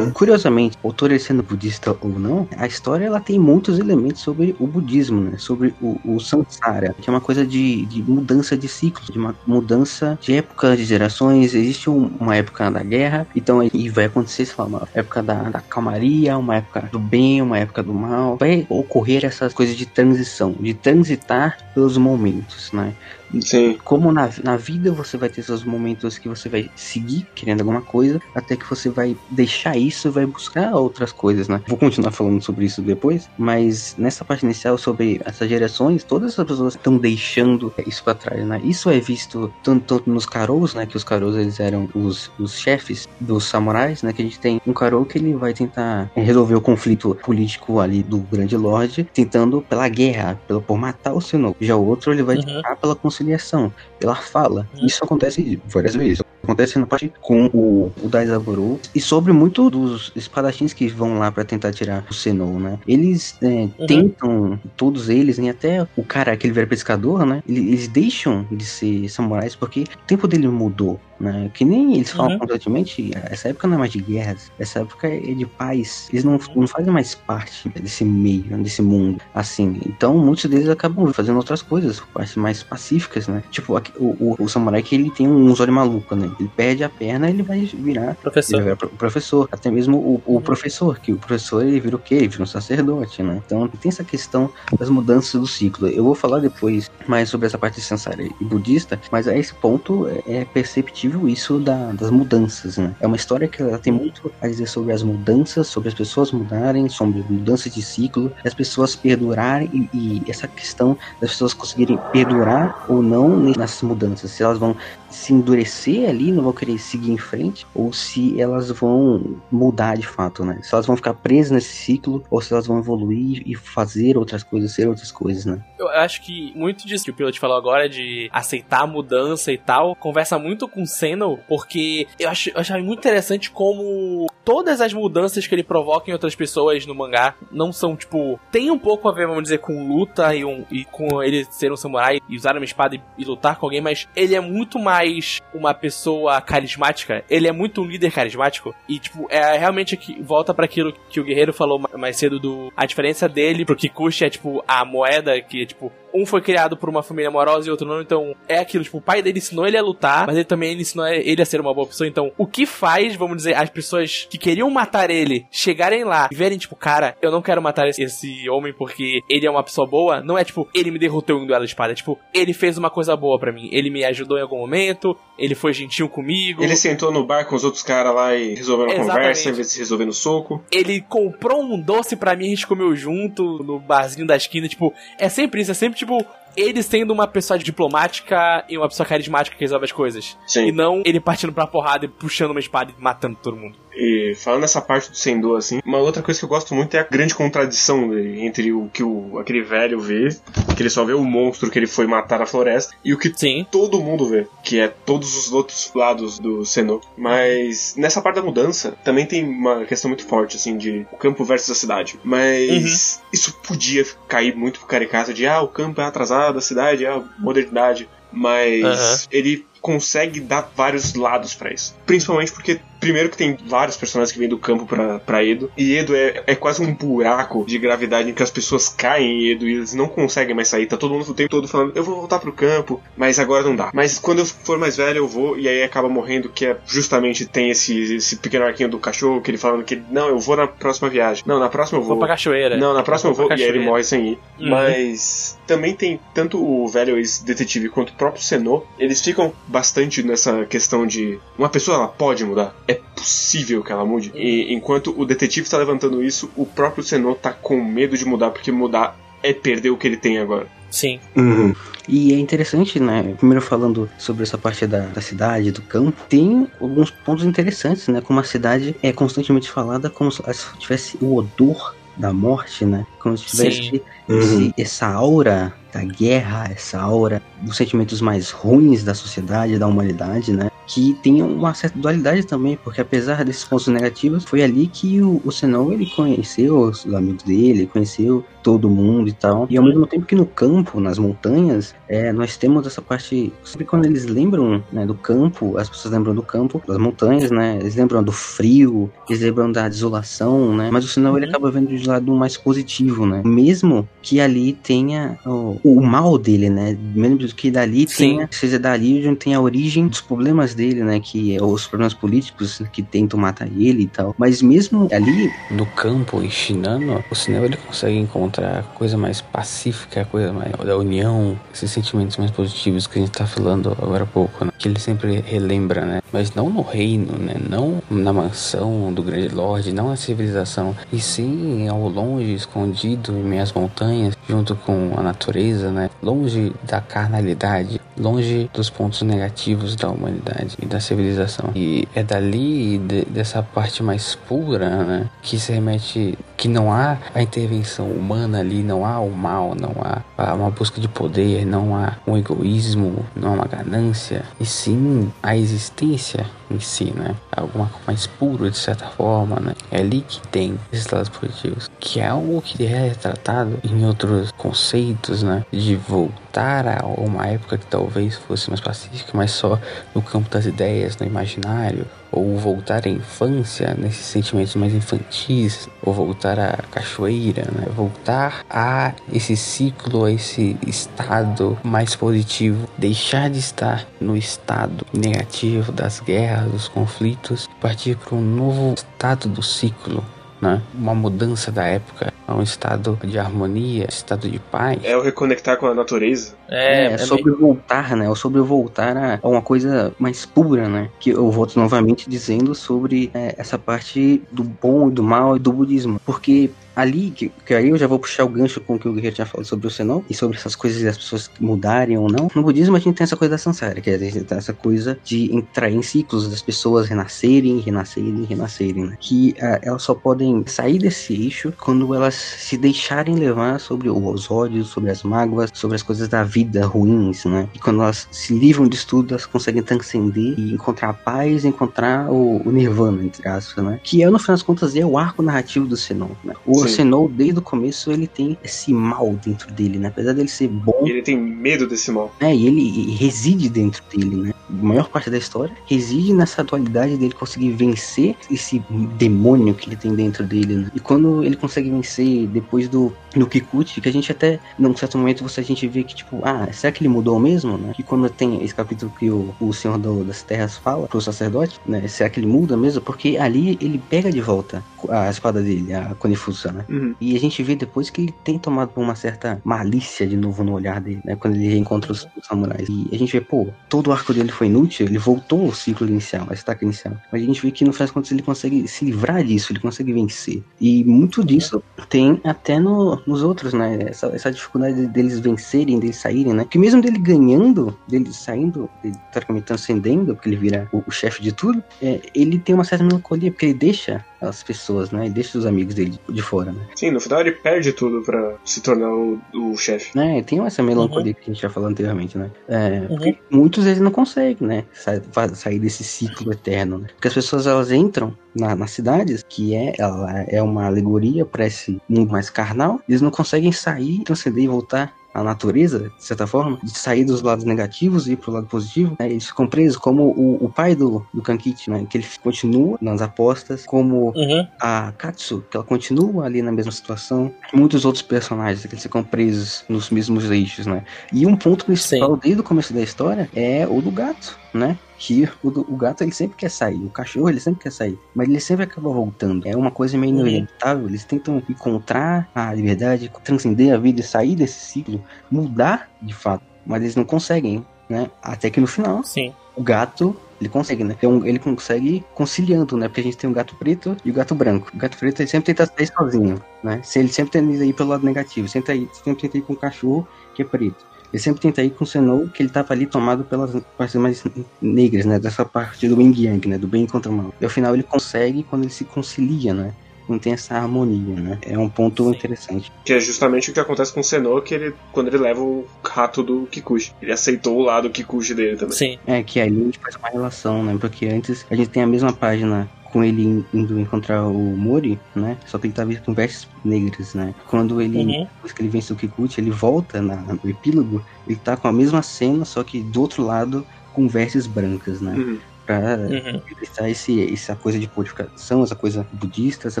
Curiosamente, o autor sendo budista ou não, a história ela tem muitos elementos sobre o budismo, né? Sobre o, o samsara, que é uma coisa de, de mudança de ciclos, de uma mudança de época de gerações. Existe um- uma época da guerra, então aí vai acontecer, sei lá, uma época da, da calmaria, uma época do bem, uma época do mal. Vai ocorrer essas coisas de transição, de transitar pelos momentos, né? Sim. como na, na vida você vai ter seus momentos que você vai seguir querendo alguma coisa, até que você vai deixar isso e vai buscar outras coisas, né? Vou continuar falando sobre isso depois, mas nessa parte inicial sobre essas gerações, todas as pessoas estão deixando isso pra trás, né? Isso é visto tanto, tanto nos Karous, né? Que os Karous eles eram os, os chefes dos samurais, né? Que a gente tem um Karou que ele vai tentar resolver o conflito político ali do Grande Lorde, tentando pela guerra, pelo, por matar o Senhor. Já o outro ele vai Uhum. tentar pela conciliação, pela fala. Uhum. Isso acontece várias vezes. Acontece na parte com o, o Daizaburu e sobre muito dos espadachins que vão lá pra tentar tirar o Senou, né? Eles é, Uhum. tentam, todos eles, e até o cara, aquele velho pescador, né? Ele- Eles deixam de ser samurais porque o tempo dele mudou. né? Que nem eles falam uhum. constantemente, essa época não é mais de guerras, essa época é de paz. Eles não, não fazem mais parte desse meio, desse mundo, assim. Então, muitos deles acabam fazendo outras coisas, partes mais pacíficas, né? Tipo, o, o, o samurai que ele tem um olho maluco, né? Ele perde a perna, ele vai virar professor. Vai virar professor. Até mesmo o, o professor, que o professor ele vira o quê? Ele vira um sacerdote, né? Então, tem essa questão das mudanças do ciclo. Eu vou falar depois mais sobre essa parte sensária e budista, mas a esse ponto é, é perceptível isso da, das mudanças, né? É uma história que ela tem muito a dizer sobre as mudanças, sobre as pessoas mudarem, sobre mudanças de ciclo, as pessoas perdurarem e, e essa questão das pessoas conseguirem perdurar ou não nessas mudanças, se elas vão se endurecer ali, não vão querer seguir em frente, ou se elas vão mudar de fato, né? Se elas vão ficar presas nesse ciclo, ou se elas vão evoluir e fazer outras coisas, ser outras coisas, né? Eu acho que muito disso que o piloto falou agora, de aceitar a mudança e tal, conversa muito com o Seno, porque eu acho, eu acho muito interessante como todas as mudanças que ele provoca em outras pessoas no mangá não são, tipo, tem um pouco a ver, vamos dizer, com luta e, um, e com ele ser um samurai e usar uma espada e, e lutar com alguém, mas ele é muito mais uma pessoa carismática, ele é muito um líder carismático. E, tipo, é realmente que volta para aquilo que o Guerreiro falou mais cedo do. A diferença dele pro Kikuchi é, tipo, a moeda que, tipo, um foi criado por uma família amorosa e outro não, então é aquilo, tipo, o pai dele ensinou ele a lutar, mas ele também ensinou ele a ser uma boa pessoa, então o que faz, vamos dizer, as pessoas que queriam matar ele chegarem lá e verem, tipo, cara, eu não quero matar esse, homem porque ele é uma pessoa boa, não é tipo, ele me derrotou em um duelo de espada, é tipo, ele fez uma coisa boa para mim, ele me ajudou em algum momento, ele foi gentil comigo. Ele sentou no bar com os outros caras lá e resolveu uma conversa em vez de se resolver no soco. Ele comprou um doce para mim, a gente comeu junto no barzinho da esquina, tipo, é sempre isso, é sempre tipo, ele sendo uma pessoa diplomática e uma pessoa carismática que resolve as coisas. Sim. E não ele partindo pra porrada e puxando uma espada e matando todo mundo. E falando nessa parte do Sendo, assim, uma outra coisa que eu gosto muito é a grande contradição dele, entre o que o, aquele velho vê, que ele só vê o monstro que ele foi matar na floresta, e o que Sim. todo mundo vê, que é todos os outros lados do Sendo. Mas nessa parte da mudança, também tem uma questão muito forte, assim, de o campo versus a cidade. Mas uhum. isso podia cair muito pro caricato de, ah, o campo é atrasado, a cidade é a modernidade. Mas uhum. ele consegue dar vários lados para isso. Principalmente porque Primeiro que tem vários personagens que vêm do campo pra, pra Edo. E Edo é, é quase um buraco de gravidade em que as pessoas caem em Edo e eles não conseguem mais sair. Tá todo mundo o tempo todo falando, eu vou voltar pro campo, mas agora não dá. Mas quando eu for mais velho eu vou, e aí acaba morrendo, que é justamente tem esse, esse pequeno arquinho do cachorro, que ele falando que, não, eu vou na próxima viagem. Não, na próxima eu vou. Vou pra cachoeira. Não, na próxima eu vou, eu vou e aí ele morre sem ir. Uhum. Mas também tem tanto o velho ex-detetive quanto o próprio Senô, eles ficam bastante nessa questão de uma pessoa ela pode mudar. É possível que ela mude. E enquanto o detetive está levantando isso, o próprio Senô tá com medo de mudar, porque mudar é perder o que ele tem agora. Sim. Uhum. E é interessante, né? Primeiro falando sobre essa parte da, da cidade, do campo, tem alguns pontos interessantes, né? Como a cidade é constantemente falada como se tivesse o odor da morte, né? Como se tivesse uhum. essa aura da guerra, essa aura dos sentimentos mais ruins da sociedade, da humanidade, né? Que tem uma certa dualidade também, porque apesar desses pontos negativos, foi ali que o, o Senão ele conheceu os amigos dele, conheceu todo mundo e tal. E ao mesmo tempo que no campo, nas montanhas, é, nós temos essa parte. Sempre quando eles lembram né, do campo, as pessoas lembram do campo, das montanhas, né? Eles lembram do frio, eles lembram da desolação, né? Mas o Senão ele uhum. acaba vendo de lado mais positivo, né? Mesmo que ali tenha o, o mal dele, né? Mesmo que dali Sim. tenha, seja dali onde tem a origem dos problemas dele, né? Que é os problemas políticos que tentam matar ele e tal. Mas mesmo ali. No campo, em Shinano, o cinema ele consegue encontrar a coisa mais pacífica, a coisa mais da união, esses sentimentos mais positivos que a gente tá falando agora há pouco, né? Que ele sempre relembra, né? Mas não no reino, né? Não na mansão do grande lorde, não na civilização, e sim ao longe, escondido em meias montanhas, junto com a natureza, né? Longe da carnalidade, longe dos pontos negativos da humanidade e da civilização. E é dali, de, dessa parte mais pura, né? Que se remete Que não há a intervenção humana ali, não há o mal, não há uma busca de poder, não há um egoísmo, não há uma ganância, e sim a existência em si, né? Algo mais puro de certa forma, né? É ali que tem esses lados positivos, que é algo que é tratado em outros conceitos, né? De voltar a uma época que talvez fosse mais pacífica, mas só no campo das ideias, no imaginário, ou voltar à infância, nesses sentimentos mais infantis, ou voltar à cachoeira, né? voltar a esse ciclo, a esse estado mais positivo, deixar de estar no estado negativo das guerras, dos conflitos, partir para um novo estado do ciclo, né? Uma mudança da época a um estado de harmonia, estado de paz. É o reconectar com a natureza. É, é, é sobre meio... voltar, né? Ou sobre voltar a, a, uma coisa mais pura, né? Que eu volto novamente dizendo sobre é, essa parte do bom e do mal e do budismo. Porque ali, que, que, aí eu já vou puxar o gancho com o que o Guerreiro tinha falado sobre o Senon e sobre essas coisas das pessoas mudarem ou não. No budismo a gente tem essa coisa da samsara, que é essa coisa de entrar em ciclos das pessoas renascerem, renascerem, renascerem, né? Que uh, elas só podem sair desse eixo quando elas se deixarem levar sobre os ódios, sobre as mágoas, sobre as coisas da vida ruins, né? E quando elas se livram disso tudo, elas conseguem transcender e encontrar a paz, encontrar o, o nirvana, entre aspas, né? Que é, no final das contas, é o arco narrativo do Senon, né? O o Sennou, desde o começo, ele tem esse mal dentro dele, né? Apesar dele ser bom. Ele tem medo desse mal. É, e ele reside dentro dele, né? Maior parte da história reside nessa dualidade dele conseguir vencer esse demônio que ele tem dentro dele, né? E quando ele consegue vencer depois do, do Kikuchi, que a gente até, num certo momento, você, a gente vê que, tipo, ah, será que ele mudou mesmo, né? Que quando tem esse capítulo que o, o Senhor do, das Terras fala pro sacerdote, né? Será que ele muda mesmo? Porque ali ele pega de volta a espada dele, a Konifusa, né? Uhum. E a gente vê depois que ele tem tomado uma certa malícia de novo no olhar dele, né? Quando ele reencontra os, os samurais. E a gente vê, pô, todo o arco dele foi inútil, ele voltou ao ciclo inicial, a estaca inicial. Mas a gente vê que no final das contas ele consegue se livrar disso, ele consegue vencer. E muito disso tem até no, nos outros, né? Essa, essa dificuldade deles vencerem, deles saírem, né? Que mesmo dele ganhando, dele saindo, ele teoricamente transcendendo, porque ele vira o, o chefe de tudo, é, ele tem uma certa melancolia, porque ele deixa as pessoas, né? E deixa os amigos dele de fora, né? Sim, no final ele perde tudo para se tornar o, o chefe. É, tem essa melancolia uhum. que a gente já falou anteriormente, né? É, uhum. Muitos eles não conseguem, né? Sa sair desse ciclo eterno, né? Porque as pessoas elas entram na, nas cidades, que é, ela é uma alegoria para esse mundo mais carnal, eles não conseguem sair, transcender e voltar a natureza, de certa forma, de sair dos lados negativos e ir pro lado positivo, né? eles ficam presos como o, o pai do, do Kankichi, né? Que ele continua nas apostas, como uhum. a Katsu, que ela continua ali na mesma situação. Muitos outros personagens que eles ficam presos nos mesmos eixos, né? E um ponto principal Sim. desde o começo da história é o do gato, né? que o, o, gato ele sempre quer sair, o cachorro ele sempre quer sair, mas ele sempre acaba voltando. É uma coisa meio uhum. inevitável. Eles tentam encontrar a liberdade, transcender a vida e sair desse ciclo, mudar de fato, mas eles não conseguem, né? Até que no final, Sim. o gato ele consegue, né? Então, ele consegue conciliando, né? Porque a gente tem o gato preto e o gato branco. O gato preto ele sempre tenta sair sozinho, né? Ele sempre tenta ir pelo lado negativo, sempre, sempre tenta ir com o cachorro que é preto. Ele sempre tenta ir com o Senou, que ele tava ali tomado pelas partes mais negras, né? Dessa parte do Yin Yang, né? Do bem contra o mal. E ao final ele consegue quando ele se concilia, né? não tem essa harmonia, né? É um ponto Sim. interessante. Que é justamente o que acontece com o Senô, que ele, quando ele leva o rato do Kikuchi. Ele aceitou o lado Kikuchi dele também. Sim. É, que ali a gente faz uma relação, né? Porque antes a gente tem a mesma página com ele indo encontrar o Mori, né? Só que ele tá vestido com vestes negras, né? Quando ele, uhum. depois que ele vence o Kikuchi, ele volta na, no epílogo, ele tá com a mesma cena, só que do outro lado com vestes brancas, né? Uhum para uhum. esse, essa coisa de purificação, essa coisa budista, essa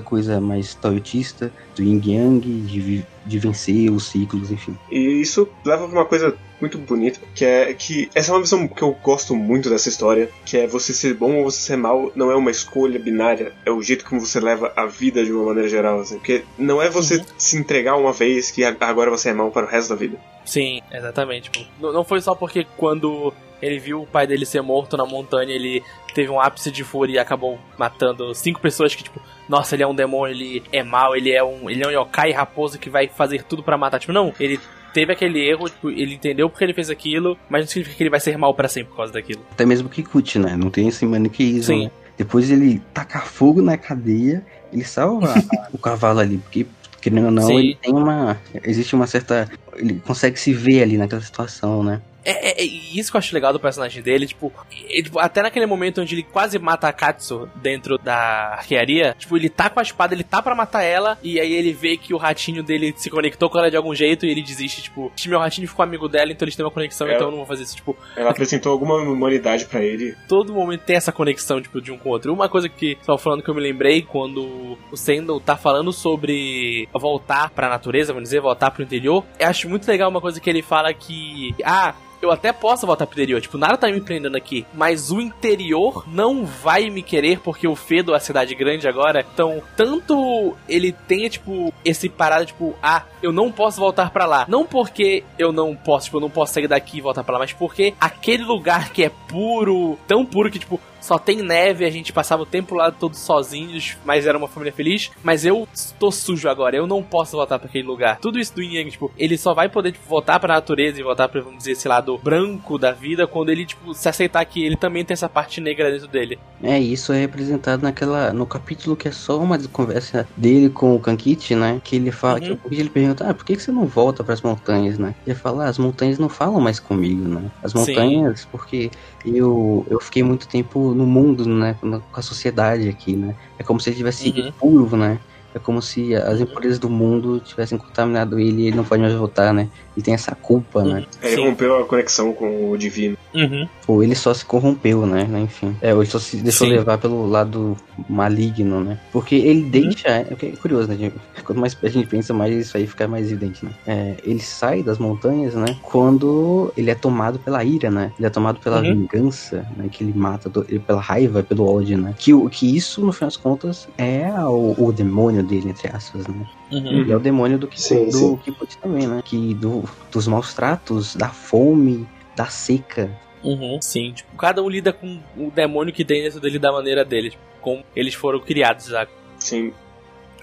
coisa mais taoísta, do yin yang, de, de vencer os ciclos, enfim. E isso leva pra uma coisa muito bonita, que é que essa é uma visão que eu gosto muito dessa história, que é você ser bom ou você ser mal não é uma escolha binária, é o jeito como você leva a vida de uma maneira geral, assim. Porque não é você uhum. se entregar uma vez que agora você é mal para o resto da vida. Sim, exatamente. Não foi só porque quando ele viu o pai dele ser morto na montanha, ele teve um ápice de fúria e acabou matando cinco pessoas que, tipo, nossa, ele é um demônio, ele é mal, ele é um, ele é um yokai raposo que vai fazer tudo para matar. Tipo, não, ele teve aquele erro, tipo, ele entendeu porque ele fez aquilo, mas não significa que ele vai ser mal para sempre por causa daquilo. Até mesmo Kikuchi, né? Não tem esse maniqueísmo, Sim. Né? Depois ele tacar fogo na cadeia, ele salva o cavalo ali, porque querendo ou não, Sim. ele tem uma. Existe uma certa. Ele consegue se ver ali naquela situação, né? É, é- é isso que eu acho legal do personagem dele, tipo, ele- tipo, até naquele momento onde ele quase mata a Katsu dentro da arquearia, tipo, ele tá com a espada, ele tá pra matar ela, e aí ele vê que o ratinho dele se conectou com ela de algum jeito e ele desiste, tipo, "Esse meu ratinho ficou amigo dela, então eles têm uma conexão, É. então eu não vou fazer isso, tipo, Ela apresentou alguma humanidade pra ele. todo momento tem essa conexão, tipo, de um com o outro. Uma coisa que tava falando que eu me lembrei quando o Sandal tá falando sobre voltar pra natureza, vamos dizer, voltar pro interior. Eu acho muito legal uma coisa que ele fala que, ah, eu até posso voltar pro interior, tipo, nada tá me prendendo aqui, mas o interior não vai me querer porque o Fedo a cidade grande agora. Então, tanto ele tenha, tipo, esse parado, tipo, ah, eu não posso voltar pra lá. Não porque eu não posso, tipo, eu não posso sair daqui e voltar pra lá, mas porque aquele lugar que é puro, tão puro que, tipo, só tem neve, a gente passava o tempo lá todos sozinhos, mas era uma família feliz. Mas eu tô sujo agora, eu não posso voltar pra aquele lugar. Tudo isso do Yin Yang, tipo, ele só vai poder tipo, voltar pra natureza e voltar pra, vamos dizer, esse lado branco da vida quando ele, tipo, se aceitar que ele também tem essa parte negra dentro dele. É, isso é representado naquela no capítulo que é só uma conversa dele com o Kankichi, né? Que ele fala, Uhum. que ele pergunta: "Ah, por que que você não volta para as montanhas, né?" Ele fala: ah, "As montanhas não falam mais comigo, né? As Sim. montanhas porque eu eu fiquei muito tempo no mundo, né, com a sociedade aqui, né? É como se ele tivesse Uhum. impuro, né? É como se as impurezas do mundo tivessem contaminado ele e ele não pode mais voltar, né? Ele tem essa culpa, né? Ele Sim. rompeu a conexão com o divino. Uhum. Ou ele só se corrompeu, né? Enfim. É, ou ele só se deixou Sim. levar pelo lado maligno, né? Porque ele deixa. É, é curioso, né? gente? Quanto mais a gente pensa, mais isso aí fica mais evidente, né? É, ele sai das montanhas, né? Quando ele é tomado pela ira, né? Ele é tomado pela Uhum. vingança, né? Que ele mata, do- ele- pela raiva, pelo ódio, né? Que, o- que isso, no final das contas, é o, o demônio dele, entre aspas, né? Uhum. Ele é o demônio do, Sim, do também, né? Que do, dos maus tratos, da fome, da seca, Uhum. Sim, tipo, cada um lida com o demônio que tem dentro dele da maneira dele, tipo, como eles foram criados já. Sim.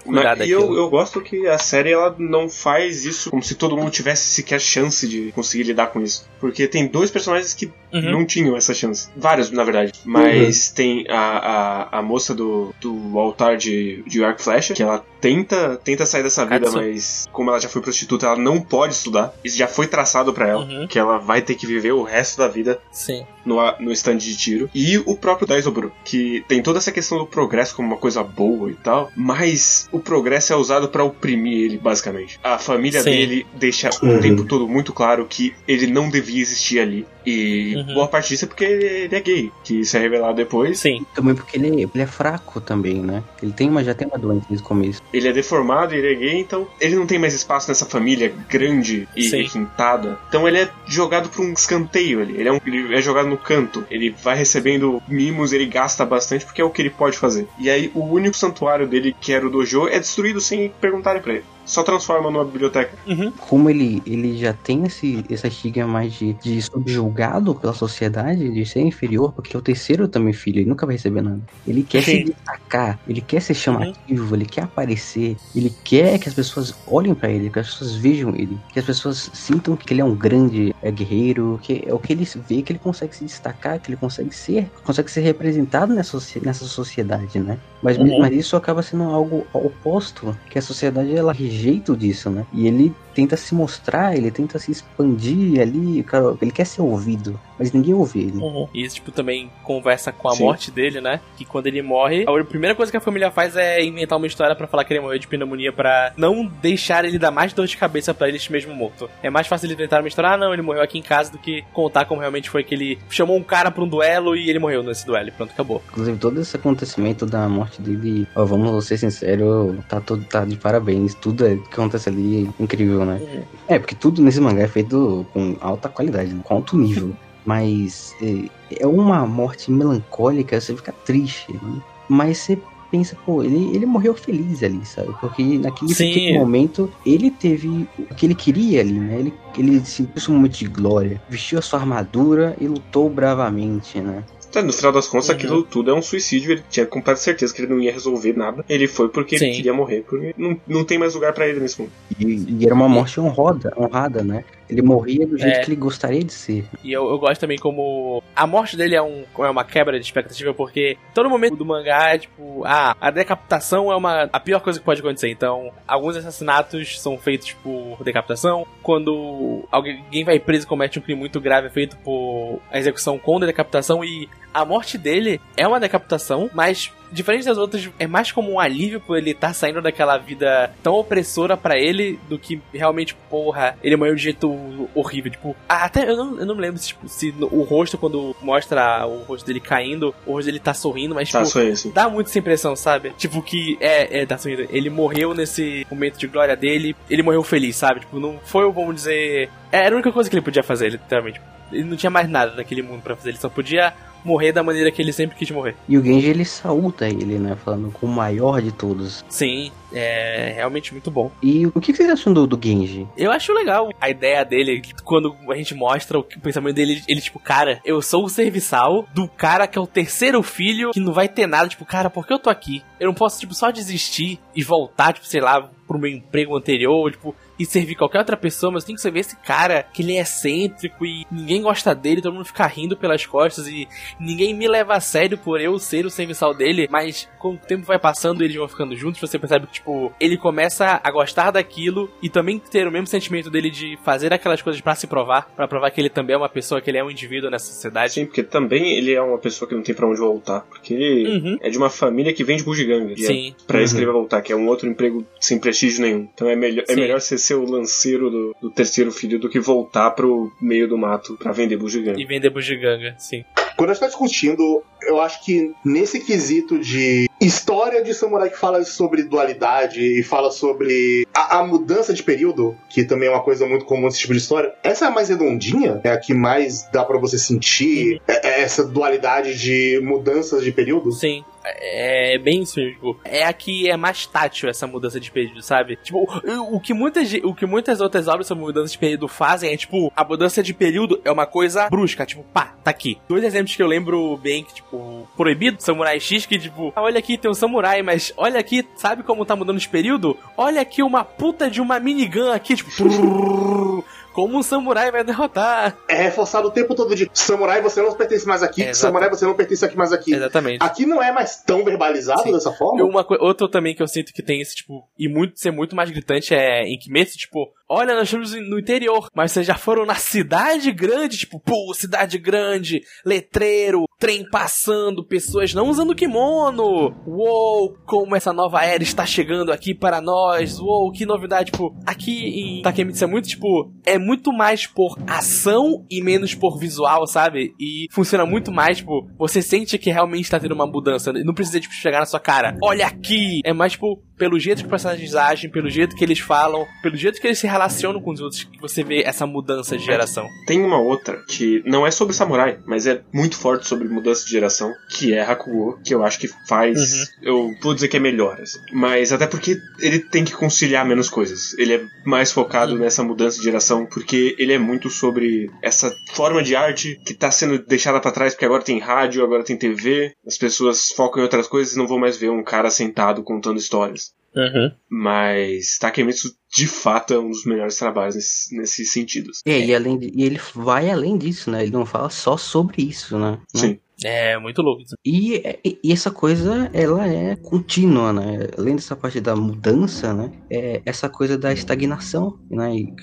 Cuidar e eu, eu gosto que a série ela não faz isso como se todo mundo tivesse sequer chance de conseguir lidar com isso. Porque tem dois personagens que Uhum. não tinham essa chance. Vários, na verdade. Mas tem a, a, a moça do, do altar de, de Arc Flecha, que ela tenta, tenta sair dessa vida, Katsu. mas como ela já foi prostituta, ela não pode estudar. Isso já foi traçado pra ela. Uhum. Que ela vai ter que viver o resto da vida Sim. no, no stand de tiro. E o próprio Daizoburu, que tem toda essa questão do progresso como uma coisa boa e tal, mas o progresso é usado pra oprimir ele, basicamente. A família Sim. dele deixa o Uhum. tempo todo muito claro que ele não devia existir ali. E Uhum. boa parte disso é porque ele é gay, que isso é revelado depois. Sim. Também porque ele, ele é fraco também, né? Ele tem uma, já tem uma doença desde o começo. Ele é deformado, ele é gay, então ele não tem mais espaço nessa família grande e Sim. requintada. Então ele é jogado pra um escanteio ali. Ele é, um- ele é jogado no canto. Ele vai recebendo mimos, ele gasta bastante porque é o que ele pode fazer. E aí o único santuário dele, que era o dojo, é destruído sem perguntarem pra ele. Só transforma numa biblioteca. Uhum. Como ele, ele já tem esse, essa estigma mais de, de subjugado pela sociedade, de ser inferior, porque é o terceiro também filho, ele nunca vai receber nada. Ele quer Sim. se destacar, ele quer ser chamativo, ele quer aparecer, ele quer que as pessoas olhem pra ele, que as pessoas vejam ele, que as pessoas sintam que ele é um grande é, guerreiro, que é o que ele vê que ele consegue se destacar, que ele consegue ser, consegue ser representado nessa, nessa sociedade, né? Mas, Uhum. mas isso acaba sendo algo oposto, que a sociedade ela rejeita disso, né? E ele tenta se mostrar, ele tenta se expandir ali, cara, ele quer ser ouvido, mas ninguém ouve ele. Uhum. E isso, tipo, também conversa com a Sim. morte dele, né? Que quando ele morre, a primeira coisa que a família faz é inventar uma história pra falar que ele morreu de pneumonia pra não deixar ele dar mais dor de cabeça pra ele mesmo morto. É mais fácil ele inventar uma história, ah, não, ele morreu aqui em casa, do que contar como realmente foi que ele chamou um cara pra um duelo e ele morreu nesse duelo. E pronto, acabou. Inclusive, todo esse acontecimento da morte dele, ó, vamos ser sinceros, tá, todo, tá de parabéns. Tudo é- que acontece ali é incrível, né? Uhum. É, porque tudo nesse mangá é feito com alta qualidade, com alto nível. Mas é, é uma morte melancólica, você fica triste. Né? Mas você pensa, pô, ele, ele morreu feliz ali, sabe? Porque naquele naquele momento ele teve o que ele queria ali, né? Ele, ele sentiu esse momento de glória, vestiu a sua armadura e lutou bravamente, né? Então, no final das contas, Uhum. aquilo tudo é um suicídio. Ele tinha completa certeza que ele não ia resolver nada. Ele foi porque Sim. ele queria morrer. Porque não, não tem mais lugar pra ele nesse mundo. E, e era uma morte honrosa, honrada, né? Ele morria do jeito é. que ele gostaria de ser. E eu, eu, gosto também como. A morte dele é, um, é uma quebra de expectativa, porque todo momento do mangá é tipo. Ah, a decapitação é uma a pior coisa que pode acontecer. Então, alguns assassinatos são feitos por decapitação. Quando alguém vai preso e comete um crime muito grave, é feito por a execução com decapitação. E a morte dele é uma decapitação, mas diferente das outras, é mais como um alívio por ele estar tá saindo daquela vida tão opressora para ele do que realmente, porra, ele morreu de jeito horrível. Tipo, até eu não, eu não me lembro se, tipo, se o rosto, quando mostra o rosto dele caindo, o rosto dele tá sorrindo, mas, tá tipo, dá muito essa impressão, sabe? Tipo, que é, é, tá sorrindo. Ele morreu nesse momento de glória dele, ele morreu feliz, sabe? Tipo, não foi, vamos dizer. Era a única coisa que ele podia fazer, literalmente. Ele não tinha mais nada naquele mundo para fazer, ele só podia morrer da maneira que ele sempre quis morrer. E o Genji ele saúda ele, né? Falando com o maior de todos. Sim, é realmente muito bom. E o que vocês acham do, do Genji? Eu acho legal a ideia dele, quando a gente mostra o pensamento dele, ele, tipo, cara, eu sou o serviçal do cara que é o terceiro filho que não vai ter nada. Tipo, cara, por que eu tô aqui? Eu não posso, tipo, só desistir e voltar, tipo, sei lá, pro meu emprego anterior, tipo, e servir qualquer outra pessoa, mas tem que saber esse cara que ele é excêntrico e ninguém gosta dele, todo mundo fica rindo pelas costas e ninguém me leva a sério por eu ser o serviçal dele, mas com o tempo vai passando e eles vão ficando juntos, você percebe que, tipo, ele começa a gostar daquilo e também ter o mesmo sentimento dele de fazer aquelas coisas para se provar, para provar que ele também é uma pessoa, que ele é um indivíduo nessa sociedade. Sim, porque também ele é uma pessoa que não tem para onde voltar, porque ele uhum. é de uma família que vem de Bugiganga. Sim. É pra uhum. isso que ele vai voltar, que é um outro emprego sem prestígio nenhum. Então é melhor, é melhor ser ser o lanceiro do, do terceiro filho do que voltar pro meio do mato para vender bugiganga. E vender bugiganga, sim. Quando a gente tá discutindo, eu acho que nesse quesito de história de samurai que fala sobre dualidade e fala sobre a, a, mudança de período, que também é uma coisa muito comum nesse tipo de história, essa é a mais redondinha, é a que mais dá para você sentir é, é essa dualidade de mudanças de período? Sim. É bem isso, tipo, é a que é mais tátil essa mudança de período, sabe? Tipo, o que muitas, o que muitas outras obras sobre mudança de período fazem é, tipo, a mudança de período é uma coisa brusca, tipo, pá, tá aqui. Dois exemplos que eu lembro bem, que, tipo, Proibido, Samurai X, que, tipo, ah, olha aqui, tem um samurai, mas olha aqui, sabe como tá mudando de período? Olha aqui uma puta de uma minigun aqui, tipo, como um samurai vai derrotar. É reforçado o tempo todo de samurai você não pertence mais aqui, é, samurai você não pertence aqui mais aqui. Exatamente. Aqui não é mais tão verbalizado Sim. dessa forma. Uma, outra também que eu sinto que tem esse, tipo, e muito ser muito mais gritante é em Kimetsu, tipo, olha, nós estamos no interior, mas vocês já foram na cidade grande, tipo, pô, cidade grande, letreiro, trem passando, pessoas não usando kimono. Uou, como essa nova era está chegando aqui para nós. Uou, que novidade, tipo, aqui em Takemitsu é muito, tipo, é muito mais por ação e menos por visual, sabe? E funciona muito mais, tipo, você sente que realmente está tendo uma mudança. Não precisa, tipo, chegar na sua cara, olha aqui! É mais, tipo, pelo jeito que os personagens agem, pelo jeito que eles falam, pelo jeito que eles se relacionam com os outros, que você vê essa mudança de geração. Tem uma outra que não é sobre samurai, mas é muito forte sobre mudança de geração, que é Hakugo, que eu acho que faz. Uhum. Eu vou dizer que é melhor, assim. Mas até porque ele tem que conciliar menos coisas. Ele é mais focado uhum. nessa mudança de geração, porque ele é muito sobre essa forma de arte que tá sendo deixada para trás, porque agora tem rádio, agora tem TV, as pessoas focam em outras coisas e não vão mais ver um cara sentado contando histórias. Uhum. Mas Takemitsu de fato é um dos melhores trabalhos nesse, nesse sentido. É, e, além de, e ele vai além disso, né? Ele não fala só sobre isso, né? Sim. É, muito louco. E, e, essa coisa, ela é contínua, né? Além dessa parte da mudança, né? É essa coisa da estagnação, né? E,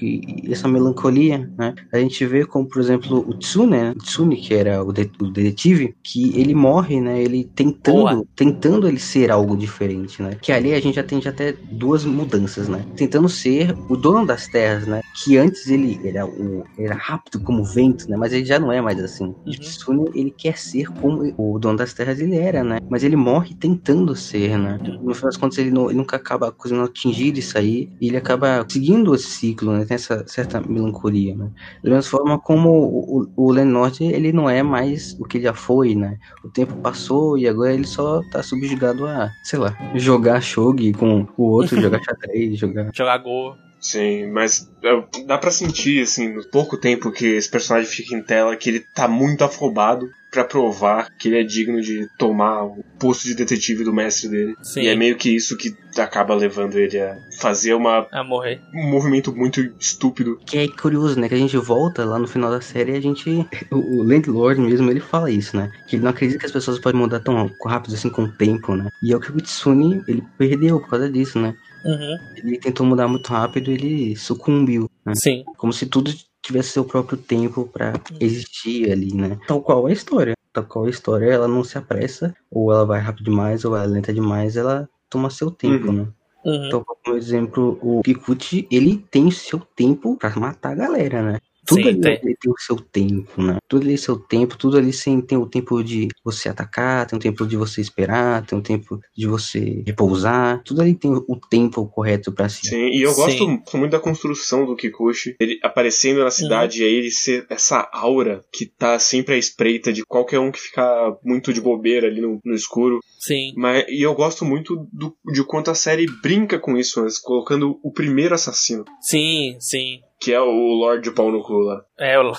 e essa melancolia, né? A gente vê como, por exemplo, o Tsune, né? o Tsune, que era o, de, o, detetive, que ele morre, né? Ele tentando, Boa. tentando ele ser algo diferente, né? Que ali a gente já tem até duas mudanças, né? Tentando ser o dono das terras, né? Que antes ele era, o, era rápido como o vento, né? Mas ele já não é mais assim. Uhum. O Tsune, ele quer ser ser como o dono das terras ele era, né? Mas ele morre tentando ser, né? No final das contas, ele, não, ele nunca acaba conseguindo atingir isso aí, e ele acaba seguindo esse ciclo, né? Tem essa certa melancolia, né? Da mesma forma como o, o, o Lenord, ele não é mais o que já foi, né? O tempo passou e agora ele só tá subjugado a, sei lá, jogar shogi com o outro, jogar xadrez, jogar... Jogar Go. Sim, mas é, dá pra sentir, assim, no pouco tempo que esse personagem fica em tela, que ele tá muito afobado para provar que ele é digno de tomar o posto de detetive do mestre dele. Sim. E é meio que isso que acaba levando ele a fazer uma, A morrer. um movimento muito estúpido. Que é curioso, né? Que a gente volta lá no final da série e a gente. O, o Landlord mesmo, ele fala isso, né? Que ele não acredita que as pessoas podem mudar tão rápido assim com o tempo, né? E é o que o Kitsune, ele perdeu por causa disso, né? Uhum. Ele tentou mudar muito rápido e ele sucumbiu, né? Sim. Como se tudo tivesse seu próprio tempo pra existir ali, né? Tal qual é a história. Tal qual é a história, ela não se apressa, ou ela vai rápido demais, ou ela é lenta demais, ela toma seu tempo, Uhum. né? Uhum. Então, como exemplo, o Kikuchi, ele tem seu tempo pra matar a galera, né? Tudo Sim, ali tem. ele tem o seu tempo, né? Tudo ali é seu tempo, tudo ali sim, tem o tempo de você atacar, tem o tempo de você esperar, tem o tempo de você repousar, tudo ali tem o tempo correto pra si. Sim, e eu gosto Sim. muito da construção do Kikuchi. Ele aparecendo na cidade e aí ele ser essa aura que tá sempre à espreita de qualquer um que ficar muito de bobeira ali no, no escuro. Sim. Mas, e eu gosto muito do, de quanto a série brinca com isso, né? colocando o primeiro assassino, Sim, sim. Que é o Lord de Pau no Cu lá. É, o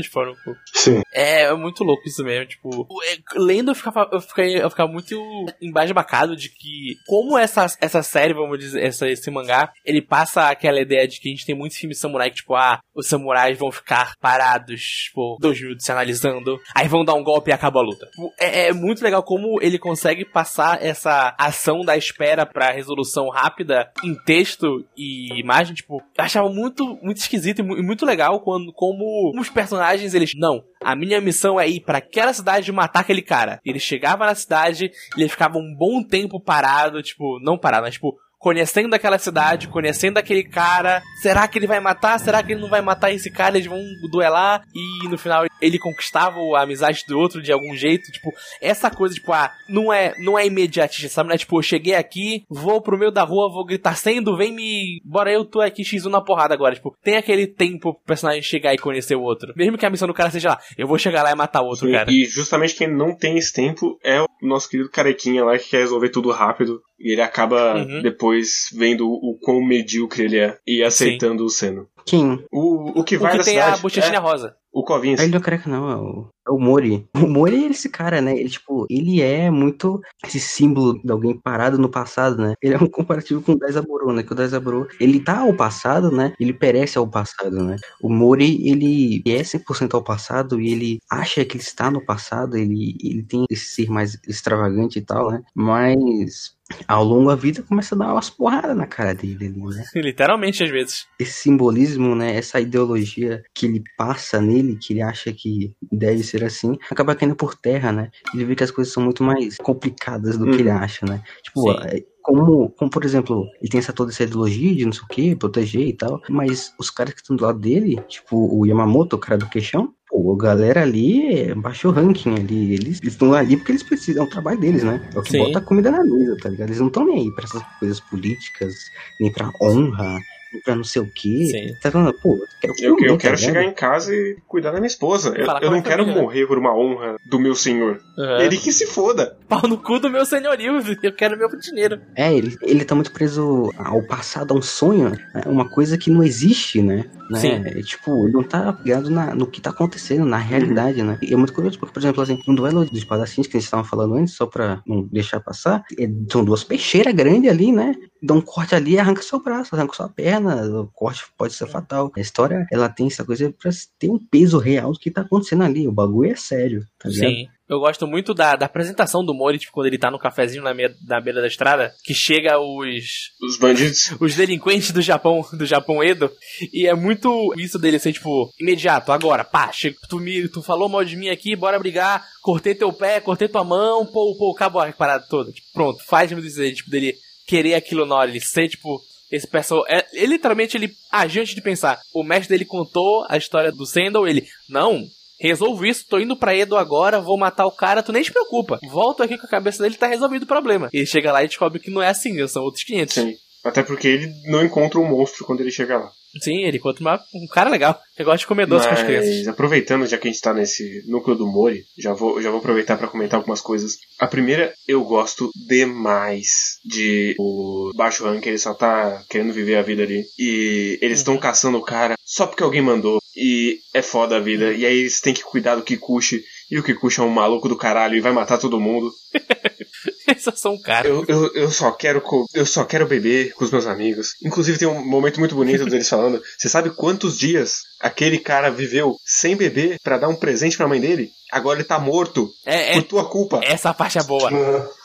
de pau no cu. Sim. É, é muito louco isso mesmo. Tipo, é, lendo eu ficava, eu fiquei, eu ficava muito embasbacado de que, como essa, essa série, vamos dizer, essa, esse mangá, ele passa aquela ideia de que a gente tem muitos filmes samurai que, tipo, ah, os samurais vão ficar parados por dois minutos se analisando, aí vão dar um golpe e acaba a luta. Tipo, É, é muito legal como ele consegue passar essa ação da espera pra resolução rápida em texto e imagem, tipo, eu achava muito, muito esquisito e e muito legal quando, como os personagens, eles, não, a minha missão é ir pra aquela cidade e matar aquele cara. Ele chegava na cidade, ele ficava um bom tempo parado, tipo, não parado, mas tipo, conhecendo aquela cidade, conhecendo aquele cara. Será que ele vai matar? Será que ele não vai matar esse cara? Eles vão duelar e no final ele conquistava a amizade do outro de algum jeito. Tipo, essa coisa, tipo, ah, não é, não é imediatista, sabe? Não é tipo, eu cheguei aqui, vou pro meio da rua, vou gritar sendo, vem me. Bora eu tô aqui X1 na porrada agora. Tipo, tem aquele tempo pro personagem chegar e conhecer o outro. Mesmo que a missão do cara seja lá, eu vou chegar lá e matar o outro Sim, cara. E justamente quem não tem esse tempo é o nosso querido carequinha lá que quer resolver tudo rápido. E ele acaba Uhum. depois vendo o quão medíocre ele é e aceitando o seno. Quem? O, o que O vai que da tem cidade a bochechinha é rosa. o Covinhas. Ele não é careca, não, é o, é o Mori. O Mori é esse cara, né? Ele, tipo, ele é muito esse símbolo de alguém parado no passado, né? Ele é um comparativo com o Daizaburo, né? Que o Daizaburo, ele tá ao passado, né? Ele perece ao passado, né? O Mori, ele é 100% ao passado e ele acha que ele está no passado, ele, ele tem esse ser mais extravagante e tal, né? Mas ao longo da vida começa a dar umas porradas na cara dele né? Literalmente, às vezes. esse simbolismo, né, essa ideologia que ele passa nele, que ele acha que deve ser assim, acaba caindo por terra, né? Ele vê que as coisas são muito mais complicadas do que ele acha, né? Tipo, Sim. é, como, como, por exemplo, ele tem essa toda essa ideologia de não sei o que, proteger e tal, mas os caras que estão do lado dele, tipo o Yamamoto, o cara do queixão, pô, a galera ali é baixo ranking ali, eles estão ali porque eles precisam, é o trabalho deles, né? É o que Sim. bota a comida na mesa, tá ligado? Eles não estão nem aí pra essas coisas políticas, nem pra honra, pra não sei o que. Sim. Tá falando, pô, eu quero Eu, comer, eu tá quero ligado? chegar em casa e cuidar da minha esposa. Eu, eu não quero família. morrer por uma honra do meu senhor. Uhum. Ele que se foda. Pau no cu do meu senhorio, eu quero meu dinheiro. É, ele, ele tá muito preso ao passado, a um sonho, né? uma coisa que não existe, né? né? Sim. É, tipo, ele não tá ligado na, no que tá acontecendo, na realidade, né? E é muito curioso, porque, por exemplo, assim, no duelo dos espadachins que a gente estavam falando antes, só pra não deixar passar, é, são duas peixeiras grandes ali, né? Dá um corte ali e arranca seu braço, arranca sua perna, o corte pode ser fatal. A história, ela tem essa coisa pra ter um peso real do que tá acontecendo ali. O bagulho é sério, tá ligado? Sim. Eu gosto muito da, da apresentação do Mori, tipo, quando ele tá no cafezinho na, meia, na beira da estrada, que chega os, Os bandidos. os delinquentes do Japão, do Japão Edo, e é muito isso dele ser, tipo, imediato, agora, pá, chega, tu, me, tu falou mal de mim aqui, bora brigar, cortei teu pé, cortei tua mão, pô, pô, acabou a parada toda. Tipo, pronto, faz me dizer, tipo, dele querer aquilo na hora, ele ser, tipo, esse pessoal, é, ele literalmente, ele agiu antes de pensar. O mestre dele contou a história do Sandal, ele, não, resolvo isso, tô indo pra Edo agora, vou matar o cara, tu nem te preocupa. Volto aqui com a cabeça dele, tá resolvido o problema. Ele chega lá e descobre que não é assim, são outros 500. Sim. Até porque ele não encontra um monstro quando ele chega lá. Sim, ele encontra uma, um cara legal, que gosta de comer doce com as crianças. Mas aproveitando, já que a gente tá nesse núcleo do Mori, já vou, já vou aproveitar para comentar algumas coisas. A primeira, eu gosto demais de o Baixo Rank, ele só tá querendo viver a vida ali. E eles estão Uhum. caçando o cara só porque alguém mandou. E é foda a vida. E aí eles têm que cuidar do Kikuchi. E o Kikuchi é um maluco do caralho e vai matar todo mundo. Eles cara. Eu, eu, eu só quero eu só quero beber com os meus amigos. Inclusive tem um momento muito bonito deles falando. Você sabe quantos dias aquele cara viveu sem beber pra dar um presente pra mãe dele? Agora ele tá morto É, por é, tua culpa. essa parte é boa.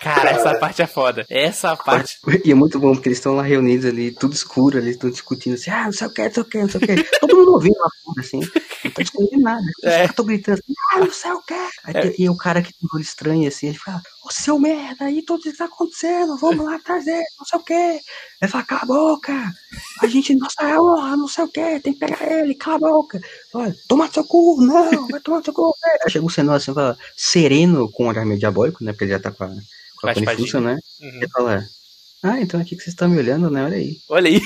Cara, essa parte é foda. Essa parte. E é muito bom, porque eles estão lá reunidos ali, tudo escuro ali, estão discutindo assim, ah, não sei o que, não sei o que, não sei o que. Todo mundo ouvindo lá fora, assim, não tá discutindo nada. Os É. caras tão gritando assim, ah, não sei o que. Aí tem- E o cara que tem um olho estranho, assim, ele fala, ô seu merda, aí tudo isso tá acontecendo, vamos lá atrás dele, não sei o que. Ele fala, cala a boca, a gente, nossa, honra, não sei o que, tem que pegar ele, cala a boca. Olha, toma seu cu, não, vai tomar seu cu. Aí chega o Senão assim, fala, sereno com o olhar meio diabólico, né, porque ele já tá com a, com a Conifúcia, né. Uhum. Ele fala, ah, então aqui que vocês estão me olhando, né? Olha aí. Olha aí.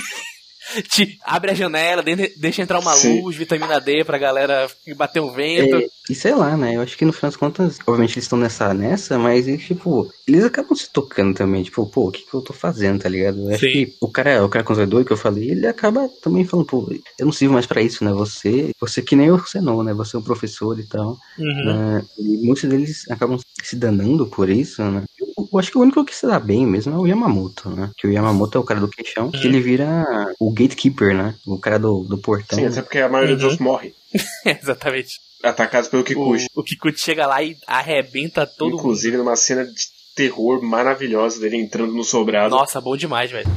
Te abre a janela, de- deixa entrar uma Sim. luz, vitamina D pra galera bater um vento. É, e sei lá, né? Eu acho que no final das contas, obviamente eles estão nessa, nessa, mas eles, tipo, eles acabam se tocando também. Tipo, pô, o que, que eu tô fazendo, tá ligado? Eu acho Sim. que o cara, o cara conservador que eu falei, ele acaba também falando, pô, eu não sirvo mais pra isso, né? Você, você que nem você não, né? Você é um professor e tal. Uhum. né? E muitos deles acabam se danando por isso, né? Eu, eu acho que o único que se dá bem mesmo é o Yamamoto, né? Que o Yamamoto é o cara do queixão, que Uhum. ele vira o gatekeeper, né? O cara do, do portão. Sim, até porque a maioria Uhum. dos morre. Exatamente. Atacados pelo Kikuchi. O, o Kikuchi chega lá e arrebenta todo mundo. Inclusive numa cena de terror maravilhosa dele entrando no sobrado. Nossa, bom demais, velho.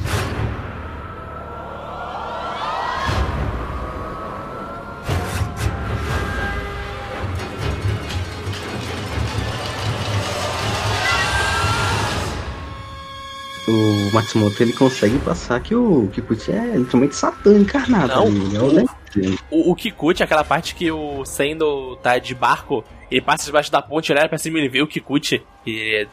O Matsumoto ele consegue passar que o Kikuchi é literalmente Satã encarnado. Não. ali, ele é o Death. O, o Kikuchi, aquela parte que o Sendo tá de barco, ele passa debaixo da ponte, olha pra cima e ele vê o Kikuchi. E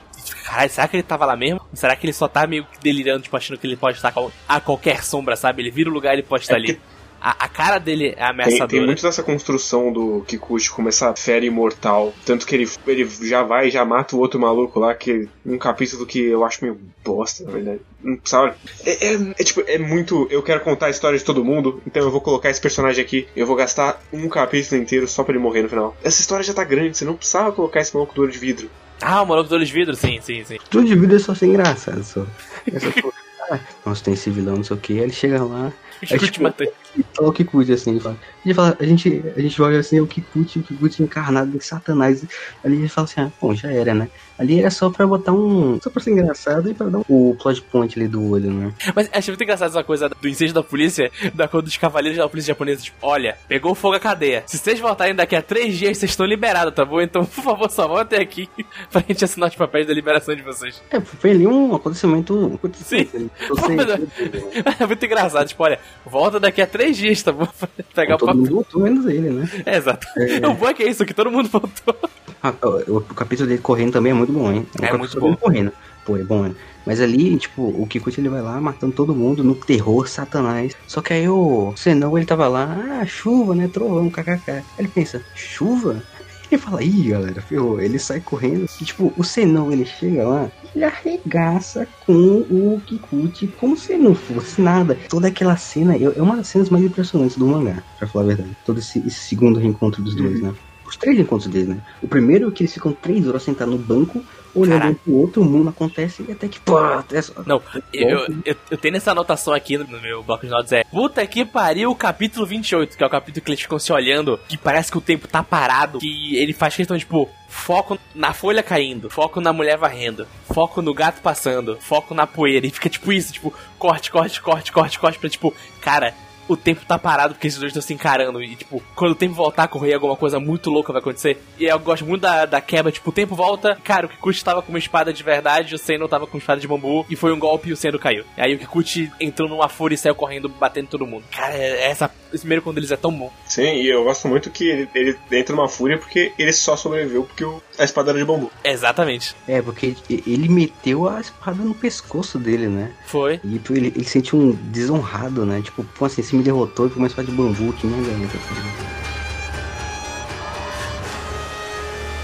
caralho, será que ele tava lá mesmo? Será que ele só tá meio que delirando, tipo, achando que ele pode estar a qualquer sombra, sabe? Ele vira o lugar e ele pode estar ali. A, a cara dele é Tem, ameaçadora. tem muito dessa construção do Kikuchi como essa fera imortal. Tanto que ele, ele já vai e já mata o outro maluco lá, que um capítulo que eu acho meio bosta, na verdade. Não precisava. É, é- é tipo, é muito. Eu quero contar a história de todo mundo, então eu vou colocar esse personagem aqui. Eu vou gastar um capítulo inteiro só pra ele morrer no final. Essa história já tá grande, você não precisava colocar esse maluco do olho de vidro. Ah, o maluco dos olhos de vidro? Sim, sim, sim. Tudo de vida é só ser engraçado. Só. É ah, nossa, tem esse vilão, não sei o que. Ele chega lá, O Kikuchi tipo, matou. e fala o Kikuchi assim. Ele fala, ele fala, a, gente, a gente olha assim, é o Kikuchi, o Kikuchi encarnado de Satanás. Ali ele fala assim, ah, bom, já era, né? Ali era só pra botar um. Só pra ser engraçado e pra dar um, o plot point ali do olho, né? Mas achei muito engraçado essa coisa do incêndio da polícia, da cor dos cavaleiros da polícia japonesa. Tipo, olha, pegou fogo a cadeia. Se vocês voltarem daqui a três dias, vocês estão liberados, tá bom? Então, por favor, só voltem aqui pra gente assinar os papéis da liberação de vocês. É, foi ali um acontecimento. um acontecimento ali. Você- É muito engraçado, tipo, olha, volta daqui a três dias, tá bom? Pra pegar o todo papel. mundo voltou, menos ele, né? É, exato. O bom é que é isso, que todo mundo voltou. Ah, o, o capítulo dele correndo também é muito bom, hein? O É capítulo muito dele bom. correndo. Pô, é bom, né? Mas ali, tipo, o Kikuchi ele vai lá matando todo mundo no terror satanás. Só que aí o Senão ele tava lá, ah, chuva, né? Trovão, kkk. Aí ele pensa, chuva? Ele fala, ih, galera, ferrou. Ele sai correndo. E, tipo, o Senão ele chega lá, ele arregaça com o Kikuchi como se não fosse nada. Toda aquela cena é é uma das cenas mais impressionantes do mangá, pra falar a verdade. Todo esse, esse segundo reencontro dos dois, né? Os três encontros deles, né? O primeiro é que eles ficam três horas sentados no banco, olhando Caraca. pro outro, mundo acontece e até que. Pô, até só- Não, eu, eu, eu tenho essa anotação aqui no meu bloco de notas, é Puta que pariu, capítulo 28, que é o capítulo que eles ficam se olhando, que parece que o tempo tá parado, que ele faz questão, tipo, foco na folha caindo, foco na mulher varrendo, foco no gato passando, foco na poeira, e fica tipo isso, tipo, corte, corte, corte, corte, corte, pra tipo, cara, o tempo tá parado porque esses dois estão se encarando. E, tipo, quando o tempo voltar a correr, alguma coisa muito louca vai acontecer. E eu gosto muito da, da quebra, tipo, o tempo volta, cara, o Kikuchi tava com uma espada de verdade, o Seno tava com uma espada de bambu, e foi um golpe e o Seno caiu. E aí o Kikuchi entrou numa fúria e saiu correndo, batendo todo mundo. Cara, é, essa, esse primeiro quando eles é tão bom. Sim, e eu gosto muito que ele, ele entra numa fúria porque ele só sobreviveu porque o, a espada era de bambu. Exatamente. É, porque ele meteu a espada no pescoço dele, né? Foi. E tipo, ele, ele sente um desonrado, né? Tipo, pô, assim, se me derrotou e começou a de bambu aqui na garganta.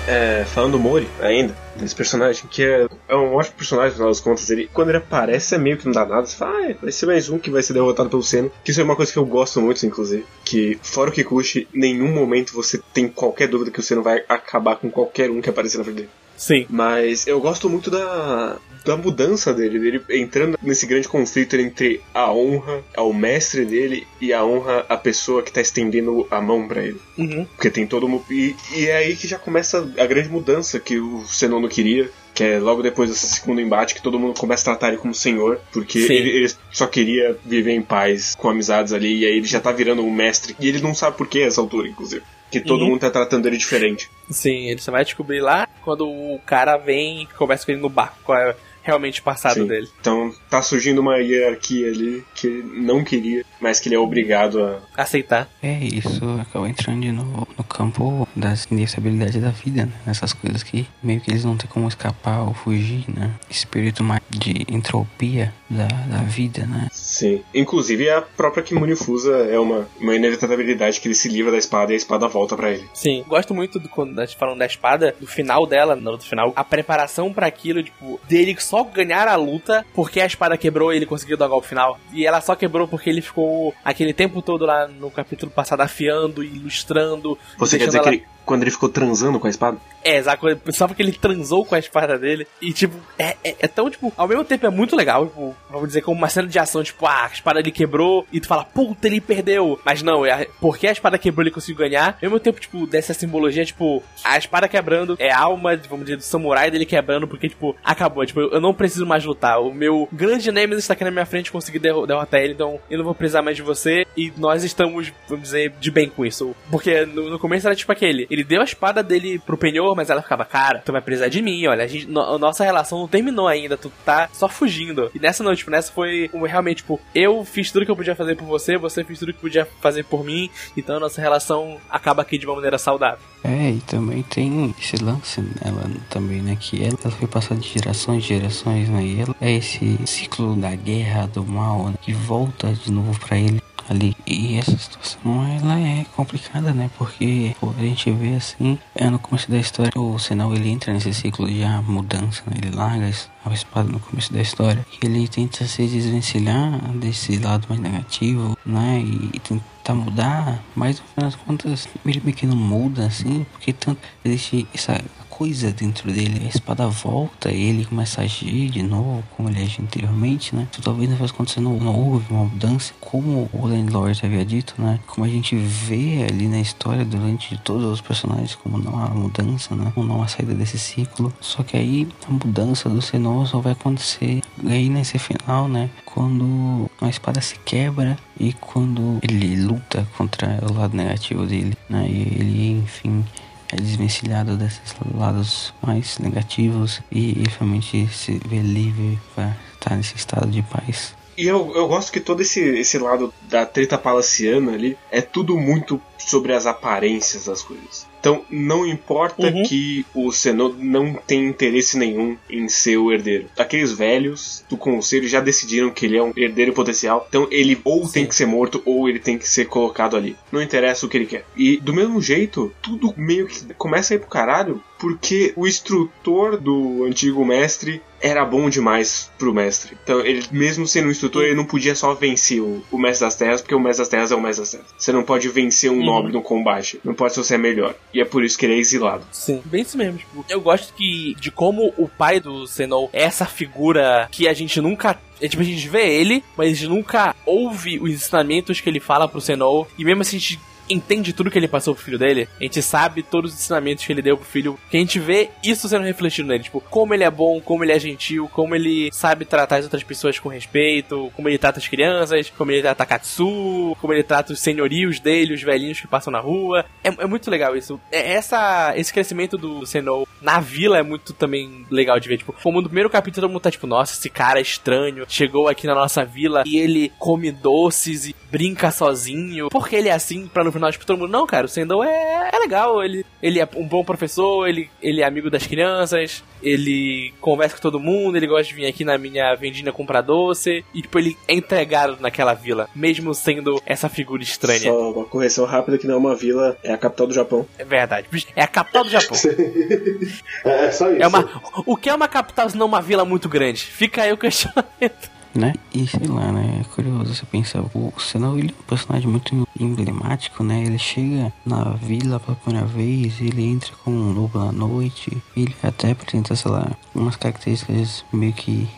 É, falando do Mori ainda, desse personagem, que é, é um ótimo personagem, no final das contas. Ele, quando ele aparece, é meio que não dá nada. Você fala, ah, vai ser mais um que vai ser derrotado pelo Senna. Que isso é uma coisa que eu gosto muito, inclusive. Que, fora o Kikuchi, em nenhum momento você tem qualquer dúvida que o Senna vai acabar com qualquer um que aparecer na frente dele. Sim. Mas eu gosto muito da, da mudança dele, dele entrando nesse grande conflito entre a honra ao mestre dele e a honra à pessoa que tá estendendo a mão pra ele. Uhum. Porque tem todo mundo. E, e é aí que já começa a grande mudança que o Zenon não queria. Que é logo depois desse segundo embate que todo mundo começa a tratar ele como senhor. Porque ele, ele só queria viver em paz com amizades ali. E aí ele já tá virando um mestre. E ele não sabe por que essa altura, inclusive. Que todo Uhum. mundo tá tratando ele diferente. Sim, ele só vai descobrir lá quando o cara vem e conversa com ele no barco. Qual é realmente passado Sim. dele. Então tá surgindo uma hierarquia ali que ele não queria, mas que ele é obrigado a. Aceitar. É, isso acaba entrando de novo no campo das instabilidades da vida, né? Nessas coisas que meio que eles não têm como escapar ou fugir, né? Espírito mais de entropia da, da vida, né? Sim. Inclusive a própria Kimuni Fusa é uma, uma inevitabilidade que ele se livra da espada e a espada volta pra ele. Sim. Gosto muito do quando a gente falando da espada, do final dela, do final, a preparação pra aquilo, tipo, dele só ganhar a luta porque a espada quebrou e ele conseguiu dar o golpe final. E ela só quebrou porque ele ficou aquele tempo todo lá no capítulo passado afiando e ilustrando. Você quer dizer ela- que ele, quando ele ficou transando com a espada? É, exato. Só porque ele transou com a espada dele. E, tipo, é, é, é tão, tipo, ao mesmo tempo é muito legal. Tipo, vamos dizer, como uma cena de ação, tipo, ah, a espada ele quebrou. E tu fala, puta, ele perdeu. Mas não, é porque a espada quebrou ele conseguiu ganhar. Ao mesmo tempo, tipo, dessa simbologia, tipo, a espada quebrando é a alma, vamos dizer, do samurai dele quebrando. Porque, tipo, acabou. Tipo, eu não preciso mais lutar. O meu grande Nemesis está aqui na minha frente. Consegui derro- derrotar ele. Então, eu não vou precisar mais de você. E nós estamos, vamos dizer, de bem com isso. Porque no, no começo era tipo aquele. Ele deu a espada dele pro penhor, mas ela ficava, cara, tu vai precisar de mim, olha, a, gente, no- a nossa relação não terminou ainda, tu tá só fugindo. E nessa não, tipo, nessa foi realmente, tipo, eu fiz tudo que eu podia fazer por você, você fez tudo que podia fazer por mim, então a nossa relação acaba aqui de uma maneira saudável. É, e também tem esse lance nela também, né? Que ela, ela foi passada de gerações e gerações, né? E ela é esse ciclo da guerra, do mal, né, que volta de novo pra ele ali. E essa situação, ela é complicada, né? Porque pô, a gente vê assim, é no começo da história, o Senal ele entra nesse ciclo de ah, mudança, né? Ele larga a espada no começo da história. E ele tenta se desvencilhar desse lado mais negativo, né? E, e tentar mudar, mas no final das contas ele meio que não muda assim, porque tanto existe essa coisa dentro dele, a espada volta e ele começa a agir de novo como ele agia anteriormente, né? Talvez final das contas não, não houve uma mudança, como o Landlord havia dito, né? Como a gente vê ali na história durante todos os personagens, como não há mudança, né? Como não há saída desse ciclo. Só que aí a mudança do Senor só vai acontecer aí nesse final, né? Quando a espada se quebra e quando ele luta contra o lado negativo dele, né? E ele, enfim, é desvencilhado desses lados mais negativos e, e realmente se vê livre para estar nesse estado de paz. E eu, eu gosto que todo esse, esse lado da treta palaciana ali é tudo muito sobre as aparências das coisas. Então, não importa Uhum. que o Senô não tem interesse nenhum em ser o herdeiro. Aqueles velhos do conselho já decidiram que ele é um herdeiro potencial. Então, ele ou tem que ser morto ou ele tem que ser colocado ali. Não interessa o que ele quer. E, do mesmo jeito, tudo meio que começa a ir pro caralho porque o instrutor do antigo mestre era bom demais pro mestre. Então, ele, mesmo sendo um instrutor, ele não podia só vencer o, o mestre das terras, porque o mestre das terras é o mestre das terras. Você não pode vencer um nobre no combate. Não pode ser você é melhor. E é por isso que ele é exilado. Sim, bem isso mesmo. Tipo, eu gosto que de como o pai do Zenou é essa figura que a gente nunca. É, tipo, a gente vê ele, mas a gente nunca ouve os ensinamentos que ele fala pro Zenou. E mesmo assim a gente entende tudo que ele passou pro filho dele, a gente sabe todos os ensinamentos que ele deu pro filho, que a gente vê isso sendo refletido nele, tipo, como ele é bom, como ele é gentil, como ele sabe tratar as outras pessoas com respeito, como ele trata as crianças, como ele trata a Katsu, como ele trata os senhorios dele, os velhinhos que passam na rua. É, é muito legal isso. É, essa, esse crescimento do Senou na vila é muito também legal de ver, tipo, como no primeiro capítulo todo mundo tá tipo, nossa, esse cara é estranho, chegou aqui na nossa vila e ele come doces e brinca sozinho. Porque ele é assim, pra no final, tipo, todo mundo, não, cara, o Sendou é, é legal, ele, ele é um bom professor, ele, ele é amigo das crianças, ele conversa com todo mundo, ele gosta de vir aqui na minha vendinha comprar doce, e tipo, ele é entregado naquela vila, mesmo sendo essa figura estranha. Só uma correção rápida que não é uma vila, é a capital do Japão. É verdade, é a capital do Japão. é, é só isso. É uma, o que é uma capital se não uma vila muito grande? Fica aí o questionamento né? E sei lá, né? É curioso você pensar, o Senão ele é um personagem muito emblemático, né? Ele chega na vila pela primeira vez, ele entra com um lobo na noite, ele até apresenta, sei lá, umas características meio que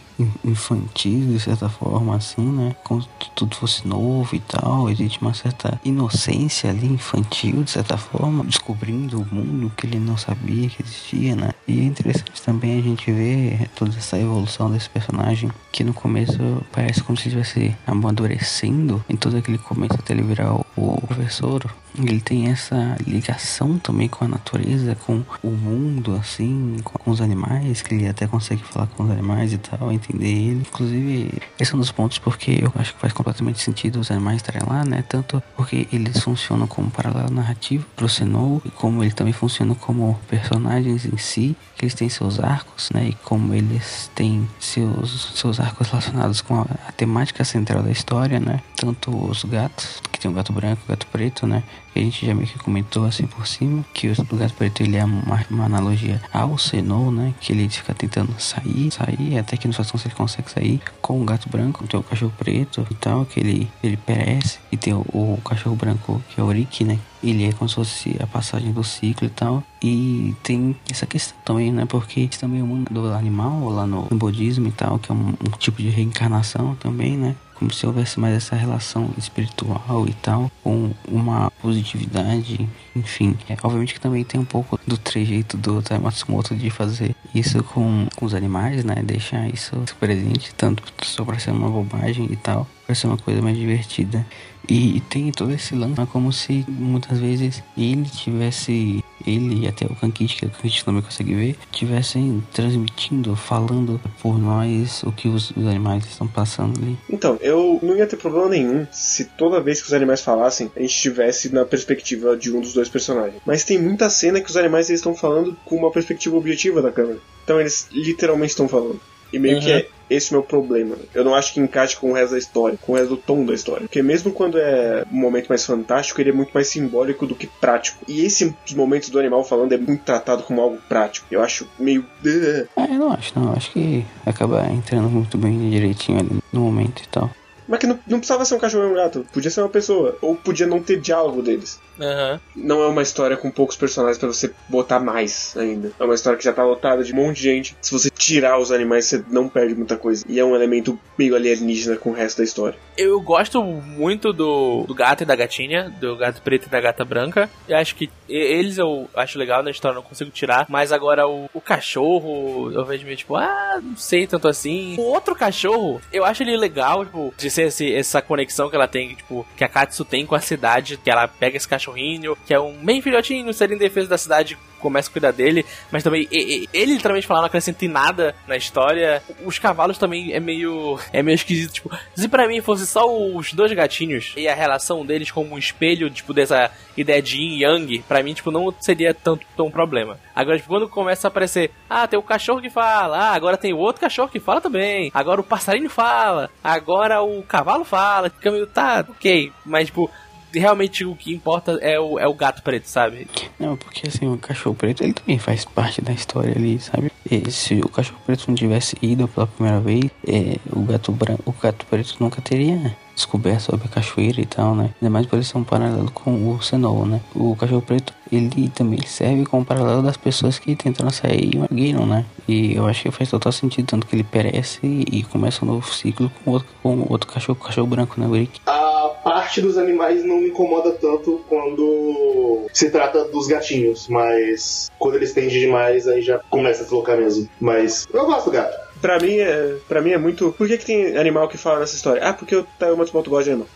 infantis, de certa forma, assim, né? Como tudo fosse novo e tal. Existe uma certa inocência ali, infantil, de certa forma, descobrindo o mundo que ele não sabia que existia, né? E é interessante também a gente ver toda essa evolução desse personagem, que no começo parece como se estivesse amadurecendo em todo aquele começo até ele virar o professor ele tem essa ligação também com a natureza, com o mundo, assim, com os animais, que ele até consegue falar com os animais e tal, entender ele. Inclusive, esse é um dos pontos porque eu acho que faz completamente sentido os animais estarem lá, né? Tanto porque eles funcionam como paralelo narrativo pro Senou, e como ele também funciona como personagens em si, que eles têm seus arcos, né? E como eles têm seus, seus arcos relacionados com a, a temática central da história, né? Tanto os gatos, que tem o gato branco e o gato preto, né? A gente já meio que comentou assim por cima, que o gato preto ele é uma, uma analogia ao Senou, né? Que ele fica tentando sair, sair, até que no situação ele consegue sair com o gato branco, tem o cachorro preto e tal, que ele, ele perece, e tem o, o cachorro branco que é o Rick, né? ele é como se fosse a passagem do ciclo e tal. E tem essa questão também, né? Porque também o mundo do animal lá no, no budismo e tal, que é um, um, tipo de reencarnação também, né? Como se houvesse mais essa relação espiritual e tal, com uma positividade, enfim. É, obviamente que também tem um pouco do trejeito do Tai Matsumoto de fazer isso com, com os animais, né? Deixar isso presente, tanto só para ser uma bobagem e tal, para ser uma coisa mais divertida. E, e tem todo esse lance, é como se muitas vezes ele tivesse ele e até o Kankit, que o Kankit também consegue ver, tivessem transmitindo, falando por nós o que os, os, animais estão passando ali. Então, eu não ia ter problema nenhum se toda vez que os animais falassem, a gente estivesse na perspectiva de um dos dois personagens. Mas tem muita cena que os animais estão falando com uma perspectiva objetiva da câmera. Então eles literalmente estão falando. E meio uhum. que é esse é o meu problema. Eu não acho que encaixe com o resto da história, com o resto do tom da história. Porque mesmo quando é um momento mais fantástico, ele é muito mais simbólico do que prático. E esses momentos do animal falando é muito tratado como algo prático. Eu acho meio. É, eu não acho, não. Eu acho que acaba entrando muito bem direitinho ali no momento e tal. Mas que não, não precisava ser um cachorro e um gato, podia ser uma pessoa. Ou podia não ter diálogo deles. Uhum. Não é uma história com poucos personagens para você botar mais ainda. É uma história que já tá lotada de um monte de gente. Se você tirar os animais, você não perde muita coisa. E é um elemento meio alienígena com o resto da história. Eu gosto muito do, do gato e da gatinha, do gato preto e da gata branca. Eu acho que eles eu acho legal na história, não consigo tirar. Mas agora o, o cachorro, eu vejo meio tipo, ah, não sei tanto assim. O outro cachorro, eu acho ele legal, tipo, de ser esse, essa conexão que ela tem, tipo, que a Katsu tem com a cidade, que ela pega esse cachorrinho, que é um bem filhotinho, seria em defesa da cidade, começa a cuidar dele, mas também ele literalmente falar não acrescenta em nada na história. Os cavalos também é meio é meio esquisito, tipo, se para mim fosse só os dois gatinhos e a relação deles como um espelho, tipo, dessa ideia de yin yang, para mim, tipo, não seria tanto tão problema. Agora, tipo, quando começa a aparecer, ah, tem o cachorro que fala, ah, agora tem o outro cachorro que fala também, agora o passarinho fala, agora o cavalo fala, fica meio, tá, ok, mas, tipo, realmente o que importa é o, é o gato preto, sabe? Não, porque assim, o cachorro preto ele também faz parte da história ali, sabe? E se o cachorro preto não tivesse ido pela primeira vez, é, o gato branco, o gato preto nunca teria descoberto sobre a cachoeira e tal, né? Ainda mais por ele ser um paralelo com o Senol, né? O cachorro preto, ele também serve como paralelo das pessoas que tentaram sair e morreram, né? E eu acho que faz total sentido, tanto que ele perece e começa um novo ciclo com outro, com outro cachorro, cachorro branco, né, Rick? A parte dos animais não me incomoda tanto quando se trata dos gatinhos, mas quando eles tendem demais, aí já começa a deslocar mesmo. Mas eu gosto do gato. Pra mim, é, pra mim é muito. Por que, que tem animal que fala nessa história? Ah, porque o Taio Matsumoto gosta de animal.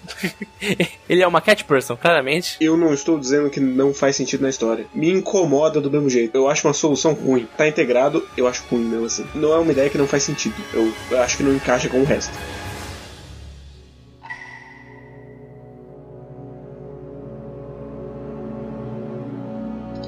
Ele é uma cat person, claramente. Eu não estou dizendo que não faz sentido na história. Me incomoda do mesmo jeito. Eu acho uma solução ruim. Tá integrado, eu acho ruim mesmo assim. Não é uma ideia que não faz sentido. Eu, eu acho que não encaixa com o resto.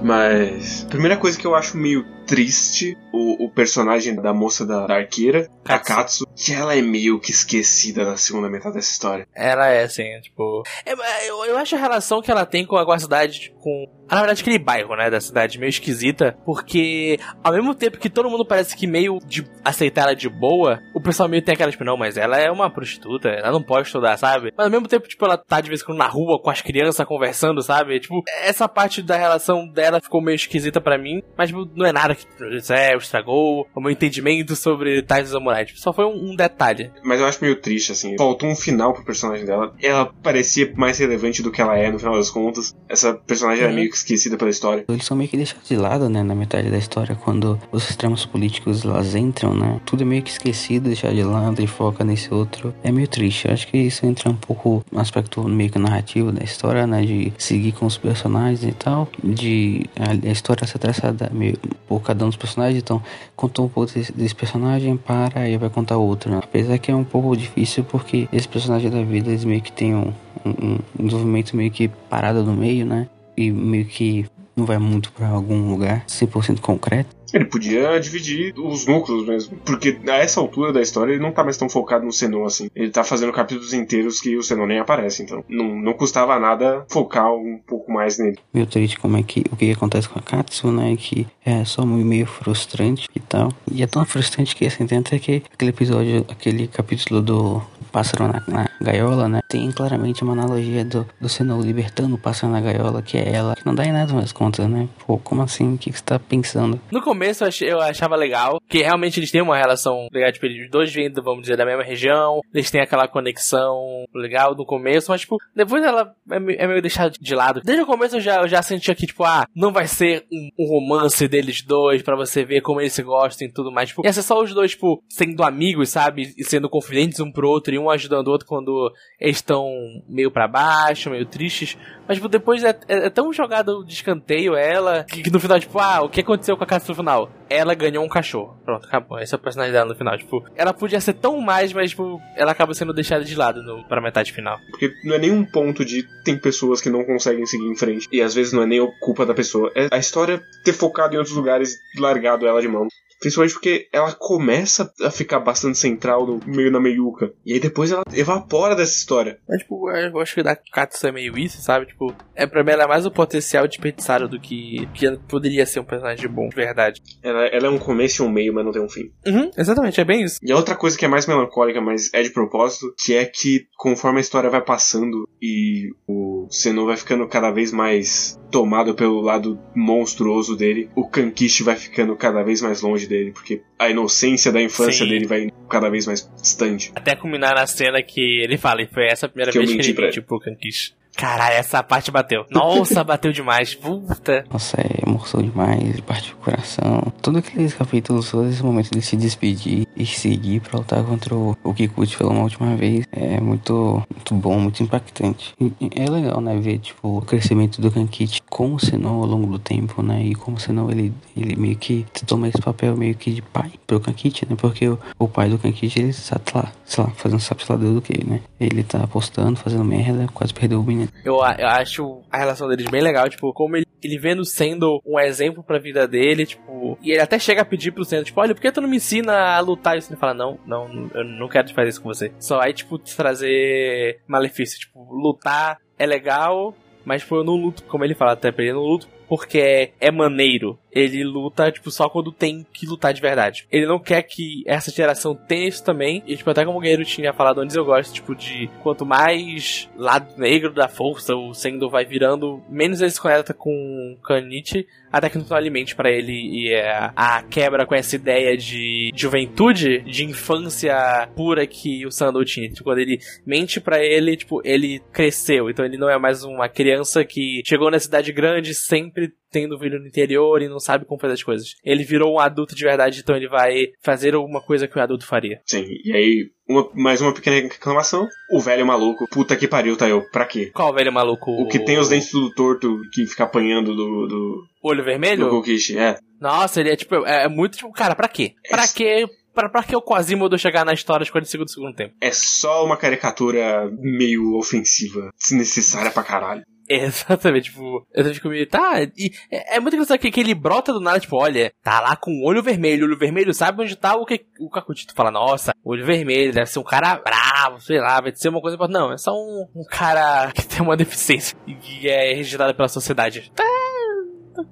Mas. Primeira coisa que eu acho meio triste o, o personagem da moça da, da arqueira, Katsu. Akatsu, que ela é meio que esquecida na segunda metade dessa história. Ela é, assim, tipo. é, eu, eu acho a relação que ela tem com a, cidade, com. Na verdade, aquele bairro, né, da cidade, meio esquisita, porque ao mesmo tempo que todo mundo parece que meio de aceitar ela de boa, o pessoal meio tem aquela, tipo, não, mas ela é uma prostituta, ela não pode estudar, sabe? Mas ao mesmo tempo, tipo, ela tá de vez em quando na rua com as crianças conversando, sabe? Tipo, essa parte da relação dela ficou meio esquisita pra mim, mas tipo, não é nada que é, estragou o meu entendimento sobre Tais Samurai. Tipo, só foi um, um detalhe. Mas eu acho meio triste, assim. Faltou um final pro personagem dela. Ela parecia mais relevante do que ela é, no final das contas. Essa personagem era Uhum. meio que esquecida pela história. Eles são meio que deixados de lado, né, na metade da história, quando os extremos políticos elas entram, né? Tudo é meio que esquecido, deixado de lado e foca nesse outro. É meio triste. Eu acho que isso entra um pouco no aspecto meio que narrativo da história, né? De seguir com os personagens e tal. De a, a história ser traçada meio por cada um dos personagens. Então, contou um pouco desse, desse personagem, para e vai contar outro, né? Apesar que é um pouco difícil porque esse personagem da vida, eles meio que tem um, um, um desenvolvimento meio que parado no meio, né? E meio que não vai muito pra algum lugar 100% concreto. Ele podia dividir os núcleos mesmo. Porque a essa altura da história ele não tá mais tão focado no Senon assim. Ele tá fazendo capítulos inteiros que o Senon nem aparece. Então não, não custava nada focar um pouco mais nele. Meio triste como é que o que acontece com a Katsu, né? Que é só meio, meio frustrante e tal. E é tão frustrante que assim, tem até que aquele episódio, aquele capítulo do pássaro na, na gaiola, né? Tem claramente uma analogia do, do Senon libertando o pássaro na gaiola, que é ela, que não dá em nada mais contas, né? Pô, como assim? O que, você tá pensando? No começo eu, achava legal, que realmente eles têm uma relação legal, tipo, os dois vêm, vamos dizer, da mesma região, eles têm aquela conexão legal no começo, mas, tipo, depois ela é, é meio deixada de lado. Desde o começo eu já, eu já sentia que, tipo, ah, não vai ser um, um romance deles dois pra você ver como eles se gostam e tudo mais. Tipo, ia ser só os dois, tipo, sendo amigos, sabe? E sendo confidentes um pro outro e um ajudando o outro quando eles estão meio pra baixo, meio tristes. Mas, tipo, depois é, é- é tão jogado de escanteio ela, que, que no final, tipo, ah, o que aconteceu com a Katsu no final? Ela ganhou um cachorro. Pronto, acabou. Esse é o personagem dela no final. Tipo, ela podia ser tão mais, mas, tipo, ela acaba sendo deixada de lado no, pra metade final. Porque não é nenhum ponto de tem pessoas que não conseguem seguir em frente. E às vezes não é nem culpa da pessoa. É a história ter focado em outros lugares e largado ela de mão. Principalmente porque ela começa a ficar bastante central, no, meio na meiuca. E aí depois ela evapora dessa história. Mas, tipo, eu acho que da Katsu é meio isso, sabe? Tipo, é pra mim ela é mais o potencial desperdiçado do que, que ela poderia ser um personagem bom, de verdade. Ela, ela é um começo e um meio, mas não tem um fim. Uhum, exatamente, é bem isso. E a outra coisa que é mais melancólica, mas é de propósito, que é que conforme a história vai passando e o Senô vai ficando cada vez mais tomado pelo lado monstruoso dele, o Kankishi vai ficando cada vez mais longe dele, porque a inocência da infância Sim. dele vai cada vez mais distante. Até culminar na cena que ele fala, e foi essa a primeira Que eu vez que ele mentiu pro Kankish. Caralho, essa parte bateu. Nossa, bateu demais. Puta. Nossa, é emoção demais, parte do coração. Todos aqueles capítulos, todo esse momento de se despedir e seguir pra lutar contra o, o Kikuchi pela uma última vez é muito, muito bom, muito impactante. E- é legal, né, ver, tipo, o crescimento do Kankichi com o Senão ao longo do tempo, né, e como o Senão, ele, ele meio que toma esse papel meio que de pai pro Kankichi, né, porque o, o pai do Kankichi, ele tá lá, sei lá, fazendo sabe lá do que, né. Ele tá apostando, fazendo merda, quase perdeu o menino. Eu, a- eu acho a relação deles bem legal, tipo, como ele, ele sendo um exemplo pra vida dele, tipo, e ele até chega a pedir pro Sendo, tipo, olha, por que tu não me ensina a lutar? E o fala, não, não, eu não quero fazer isso com você. Só aí, tipo, te trazer malefício, tipo, lutar é legal, mas, tipo, eu não luto, como ele fala até eu não luto porque é, é maneiro. Ele luta, tipo, só quando tem que lutar de verdade. Ele não quer que essa geração tenha isso também. E, tipo, até como o Guerreiro tinha falado antes, eu gosto, tipo, de quanto mais lado negro da força o Sendo vai virando, menos ele se conecta com Kanichi, até que não alimente para ele e é a quebra com essa ideia de juventude, de infância pura que o Sando tinha. Tipo, quando ele mente para ele, tipo, ele cresceu. Então ele não é mais uma criança que chegou na cidade grande sempre tendo filho no interior e não sabe como fazer as coisas. Ele virou um adulto de verdade, então ele vai fazer alguma coisa que o adulto faria. Sim, e aí, uma, mais uma pequena reclamação. O velho maluco, puta que pariu, tá eu, pra quê? Qual velho maluco? O que tem os dentes tudo torto, que fica apanhando do. do Olho vermelho? do Kokishi, é. Nossa, ele é tipo, é, é muito tipo, cara, pra quê? Pra quê? Pra, pra que o Quasimodo chegar na história de 45 do segundo tempo? É só uma caricatura meio ofensiva, desnecessária pra caralho. Exatamente, tipo, eu fico meio, tá, e é, é muito engraçado que, que ele brota do nada, tipo, olha, tá lá com olho vermelho, olho vermelho, sabe onde tá o que o Kakutito fala, nossa, olho vermelho, deve ser um cara bravo, sei lá, vai ser uma coisa, não, é só um, um cara que tem uma deficiência e que é rejeitado pela sociedade. Tá,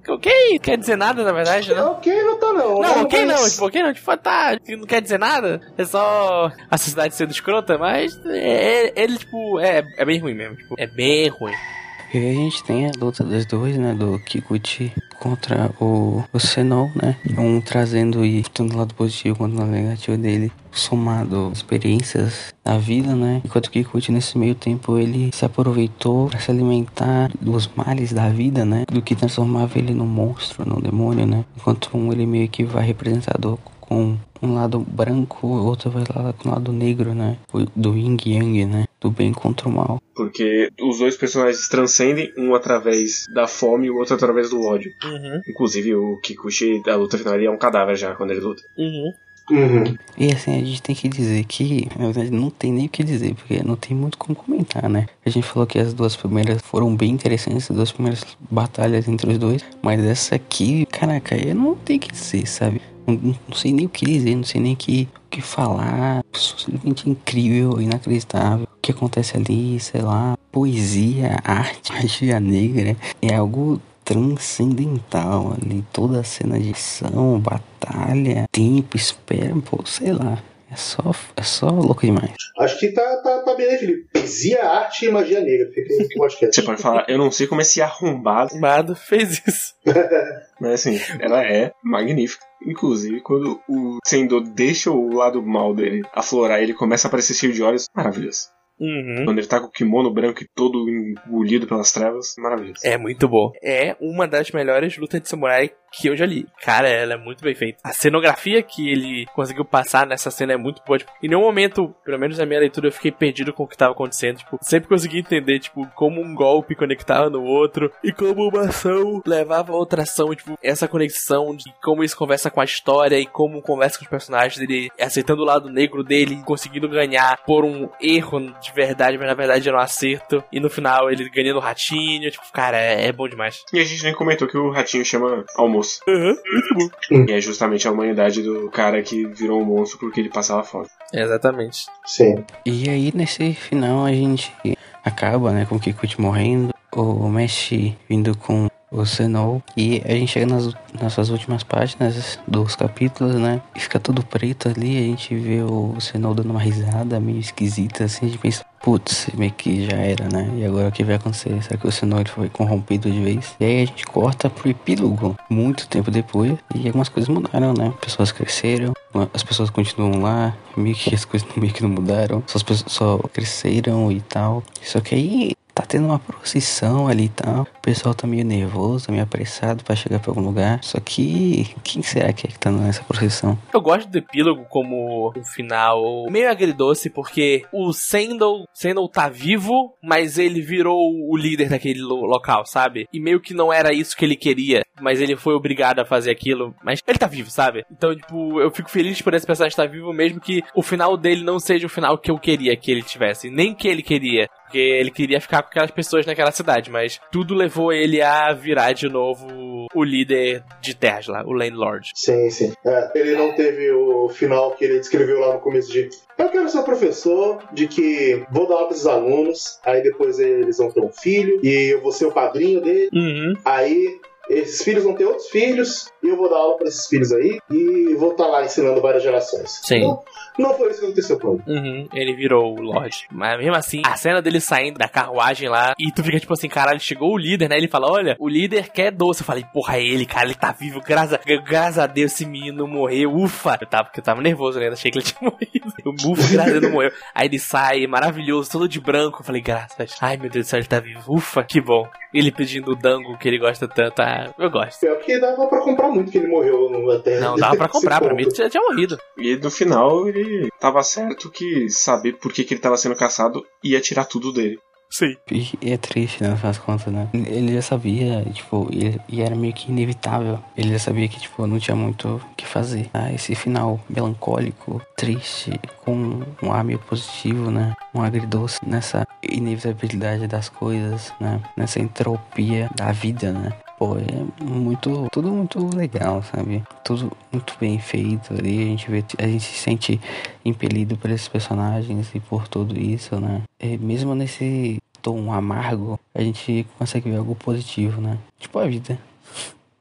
ok, quer dizer nada, na verdade, né? Ok, não tá não. Não, ok não, tipo, ok não, tipo, tá, não quer dizer nada, é só a sociedade sendo escrota, mas é- ele, tipo, é, é bem ruim mesmo, tipo, é bem ruim. E aí a gente tem a luta dos dois, né? Do Kikuchi contra o, o Senol, né? Um trazendo e tanto lado positivo quanto lado negativo dele, somado experiências da vida, né? Enquanto o Kikuchi nesse meio tempo ele se aproveitou para se alimentar dos males da vida, né? Do que transformava ele num monstro, num demônio, né? Enquanto um ele meio que vai representado com um lado branco, o outro vai lá com o lado negro, né? Do yin yang, né? Do bem contra o mal. Porque os dois personagens transcendem, um através da fome e o outro através do ódio. Uhum, Inclusive, o Kikuchi, da luta final, ele é um cadáver já quando ele luta. uhum. Uhum. E assim, a gente tem que dizer que, na verdade, não tem nem o que dizer, porque não tem muito como comentar, né? A gente falou que as duas primeiras foram bem interessantes, as duas primeiras batalhas entre os dois, mas essa aqui, caraca, eu não tenho o que dizer, sabe? Não, sei nem o que dizer, não sei nem que, o que falar. Simplesmente incrível, inacreditável. O que acontece ali, sei lá, poesia, arte, magia negra, é algo transcendental ali. Toda a cena de ação, batalha, tempo, espera, pô, sei lá. É só, é só louco demais. Acho que tá, tá, tá bem definido. Poesia, arte e magia negra. Fica aí. Você pode falar, eu não sei como esse arrombado, Mado fez isso. mas assim, ela é magnífica. Inclusive, quando o Sendo deixa o lado mal dele aflorar, ele começa a aparecer cheio de olhos, maravilhoso. Uhum. Quando ele tá com o kimono branco e todo engolido pelas trevas, maravilhoso. É muito bom. É uma das melhores lutas de samurai que eu já li. Cara, ela é muito bem feita. A cenografia que ele conseguiu passar nessa cena é muito boa. Tipo, em nenhum momento, pelo menos na minha leitura, eu fiquei perdido com o que tava acontecendo. Tipo, sempre consegui entender, tipo, como um golpe conectava no outro e como uma ação levava a outra ação. Tipo, essa conexão de como isso conversa com a história e como conversa com os personagens dele, aceitando o lado negro dele, conseguindo ganhar por um erro de verdade, mas na verdade era um acerto. E no final ele ganhando o ratinho. Tipo, cara, é, é bom demais. E a gente nem comentou que o ratinho chama almoço. E é justamente a humanidade do cara que virou um monstro porque ele passava fome. Exatamente. Sim. E aí, nesse final, a gente acaba, né, com o Kikuchi morrendo, o Mesh vindo com o Senol, e a gente chega nas, suas últimas páginas dos capítulos, né, e fica tudo preto ali, a gente vê o Senol dando uma risada meio esquisita, assim, a gente pensa, putz, meio que já era, né, e agora o que vai acontecer? Será que o Senol foi corrompido de vez? E aí a gente corta pro epílogo, muito tempo depois, e algumas coisas mudaram, né, pessoas cresceram, as pessoas continuam lá, meio que as coisas meio que não mudaram, só as pessoas só cresceram e tal. Só que aí tá tendo uma procissão ali e tal. O pessoal tá meio nervoso, tá meio apressado pra chegar pra algum lugar. Só que quem será que é que tá nessa procissão? Eu gosto do epílogo como um final meio agridoce, porque o Sandal, Sandal tá vivo, mas ele virou o líder daquele lo- local, sabe? E meio que não era isso que ele queria, mas ele foi obrigado a fazer aquilo. Mas ele tá vivo, sabe? Então, tipo, eu fico feliz por esse personagem estar vivo, mesmo que o final dele não seja o final que eu queria que ele tivesse, nem que ele queria. Porque ele queria ficar com aquelas pessoas naquela cidade, mas tudo levou ele a virar de novo o líder de terras lá, o Landlord. Sim, sim. É, ele não teve o final que ele descreveu lá no começo de eu quero ser professor, de que vou dar aula para os alunos, aí depois eles vão ter um filho e eu vou ser o padrinho dele, Uhum. aí esses filhos vão ter outros filhos, e eu vou dar aula pra esses filhos aí, e vou estar lá ensinando várias gerações. Sim. Não, não foi isso que aconteceu com ele. Uhum, ele virou o Lorde. Mas mesmo assim, a cena dele saindo da carruagem lá, e tu fica tipo assim, caralho, chegou o líder, né? Ele fala: Olha, o líder quer doce. Eu falei, porra, é ele, cara, ele tá vivo, graças a, graças a Deus esse menino morreu, ufa. Eu tava, porque eu tava nervoso, né? Achei que ele tinha morrido. Eu, ufa, graças a Deus não morreu. Aí ele sai, maravilhoso, todo de branco. Eu falei, graças. Ai, meu Deus do céu, ele tá vivo, ufa, que bom. Ele pedindo o dango que ele gosta tanto, ah, eu gosto. Pior que dava pra comprar muito que ele morreu no- até. Não, dava pra comprar, pra mim ele já tinha morrido. E no final ele tava certo que saber por que, que ele tava sendo caçado ia tirar tudo dele. Sim. E é triste, né, no final das contas, né? Ele já sabia, tipo, e, e era meio que inevitável. Ele já sabia que, tipo, não tinha muito o que fazer. Ah, esse final melancólico, triste, com um ar meio positivo, né? Um agridoce nessa inevitabilidade das coisas, né? Nessa entropia da vida, né? Pô, é muito, tudo muito legal, sabe? Tudo muito bem feito ali, a gente vê, a gente se sente impelido por esses personagens e por tudo isso, né? E mesmo nesse tom amargo, a gente consegue ver algo positivo, né? Tipo a vida.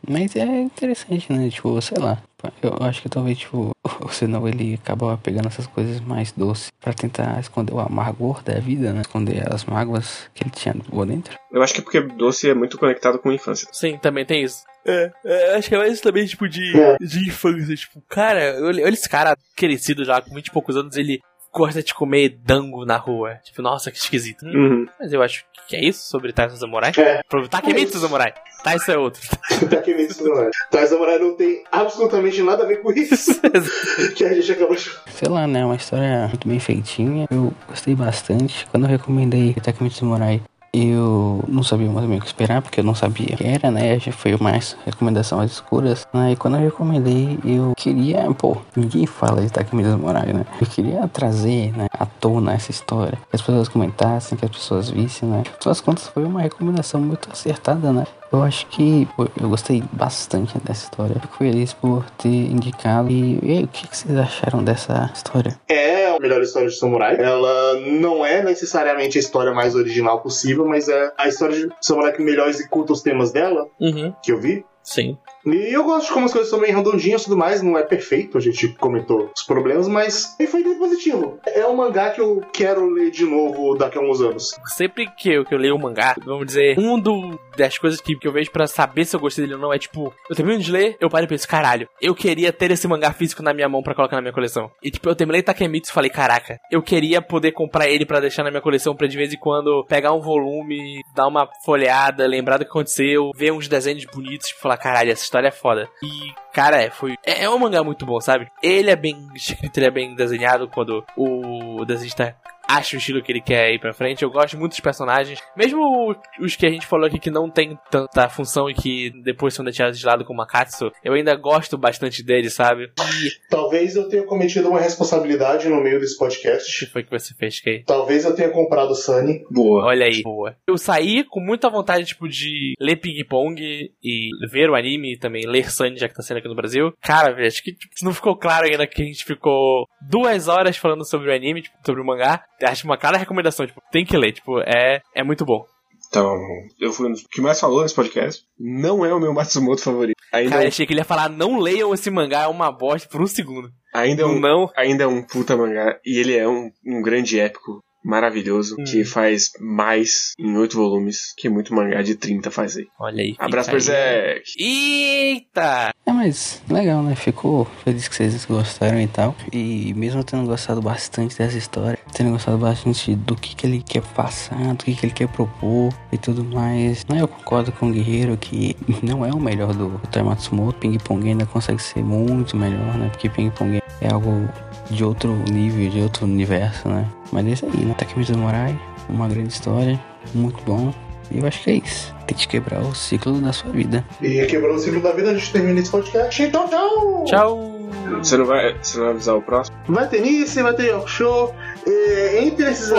Mas é interessante, né? Tipo, sei lá. Eu acho que talvez, tipo, o senão ele acaba pegando essas coisas mais doces pra tentar esconder o amargor da vida, né? Esconder as mágoas que ele tinha por dentro. Eu acho que é porque doce é muito conectado com a infância. Sim, também tem isso. É, é, acho que é mais também, tipo, de, de infância. Tipo, cara, olha, olha esse cara crescido já, com 20 e poucos anos, ele gosta de comer dango na rua. Tipo, nossa, que esquisito. Hum, Uhum. Mas eu acho que é isso sobre Taisa Samurai. É. Pro- Takemitsu Samurai. Taisa é outro. Daquele Samurai. Tais Samurai não tem absolutamente nada a ver com isso. que a gente acabou de. Sei lá, né? Uma história muito bem feitinha. Eu gostei bastante. Quando eu recomendei Takemichi Samurai, eu não sabia mais o que esperar, porque eu não sabia o que era, né? Já foi mais recomendação às escuras. Né? E quando eu recomendei, eu queria, pô, ninguém fala de Takemichi Samurai, né? Eu queria trazer, né, à tona essa história. Que as pessoas comentassem, que as pessoas vissem, né? Afinal das contas, foi uma recomendação muito acertada, né? Eu acho que pô, eu gostei bastante dessa história. Fico feliz por ter indicado. E, e aí, o que, que vocês acharam dessa história? É a melhor história de samurai. Ela não é necessariamente a história mais original possível, mas é a história de samurai que melhor executa os temas dela, Uhum, que eu vi. sim. E eu gosto de como as coisas são bem redondinhas e tudo mais, não é perfeito, a gente comentou os problemas, mas foi bem positivo. É um mangá que eu quero ler de novo daqui a alguns anos. Sempre que eu, que eu leio um mangá, vamos dizer, um do, das coisas que, que eu vejo pra saber se eu gostei dele ou não é tipo, eu termino de ler, eu paro e penso, caralho, eu queria ter esse mangá físico na minha mão pra colocar na minha coleção. E tipo, eu terminei Takemitsu e falei, caraca, eu queria poder comprar ele pra deixar na minha coleção pra de vez em quando pegar um volume, dar uma folheada, lembrar do que aconteceu, ver uns desenhos bonitos, tipo, falar, caralho, essa história é foda. E, cara, é, foi. É, é um mangá muito bom, sabe? Ele é bem escrito, ele é bem desenhado quando o desenhista acha o estilo que ele quer ir pra frente. Eu gosto muito dos personagens. Mesmo os que a gente falou aqui que não tem tanta função e que depois são deixados de lado como a Katsu, eu ainda gosto bastante deles, sabe? E Talvez eu tenha cometido uma responsabilidade no meio desse o que podcast. foi que você fez, Kay? Talvez eu tenha comprado o Sunny. Boa. Olha aí, boa. Eu saí com muita vontade, tipo, de ler ping-pong e ver o anime e também ler Sunny, já que tá sendo aqui no Brasil. Cara, velho, acho que tipo, não ficou claro ainda que a gente ficou duas horas falando sobre o anime, tipo, sobre o mangá. Acho uma clara recomendação, tipo, tem que ler, tipo, é, é muito bom. Então, eu fui um dos que mais falou nesse podcast. Não é o meu Matsumoto favorito. Ainda, Cara, é, eu um, achei que ele ia falar, não leiam esse mangá, é uma bosta por um segundo. ainda, é um, Não. ainda é um puta mangá. E ele é um, um grande épico maravilhoso Hum. que faz mais em oito volumes que muito mangá de 30 faz aí. Olha aí. Abraço. Zé. Eita! É, mas legal, né? Ficou feliz que vocês gostaram e tal. E mesmo tendo gostado bastante dessa história, tendo gostado bastante do que, que ele quer passar, do que, que ele quer propor e tudo mais. Né, eu concordo com o Guerreiro que não é o melhor do, do Tai Matsumoto. Ping Pong ainda consegue ser muito melhor, né? Porque Ping Pong é algo de outro nível, de outro universo, né? Mas é isso aí, né? Takemichi Samurai, uma grande história, muito bom. E eu acho que é isso. Tem que quebrar o ciclo da sua vida. E quebrou o ciclo da vida, a gente termina esse podcast. Então, tchau! Tchau! Você não vai, você não vai avisar o próximo? Vai ter Nice, vai ter Yoko Show. É, entre esses. Pô,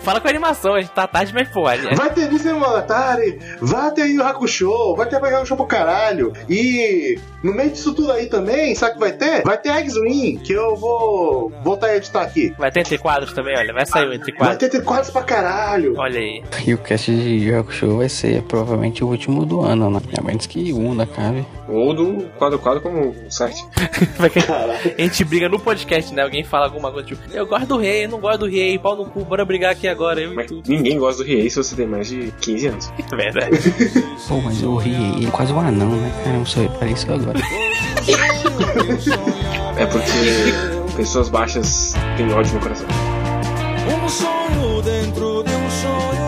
fala com a animação, a gente tá tarde, mas pode. né? Vai ter Nice Monogatari, vai ter Yu Hakusho, vai ter Yu Hakusho pro caralho. E no meio disso tudo aí também, sabe o que vai ter? Vai ter X-Wing, que eu vou voltar a editar aqui. Vai ter entre quadros também, olha. Vai sair o entre Vai quadros. ter T-Quadros pra caralho. Olha aí. E o cast de Yu Hakusho vai ser provavelmente o último do ano, né? A menos que um acabe. Ou do quadro quadro como o site. A gente briga no podcast, né? Alguém fala alguma coisa tipo, eu gosto do rei, eu não gosto do rei, pau no cu, bora brigar aqui agora, eu Mas tu. ninguém gosta do Riei se você tem mais de 15 anos. É verdade. Pô, mas o ele é quase um anão, né? Caramba, só reparei isso agora. É porque pessoas baixas têm ódio no coração. Um sonho dentro de um sonho.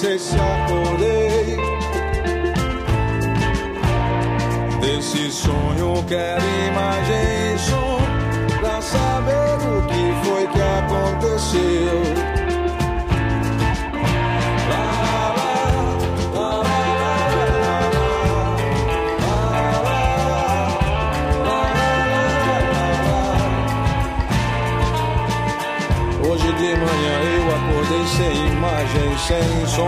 Sei se acordei. Desse sonho quero imagem som pra saber o que foi que aconteceu. Som.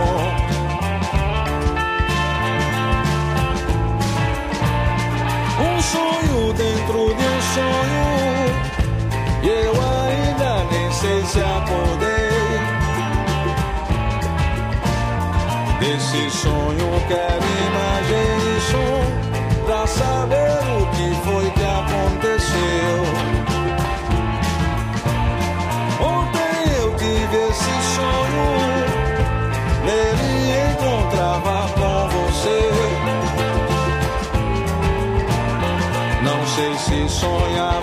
Um sonho dentro de um sonho. E eu ainda nem sei se acordei. Desse sonho quero você.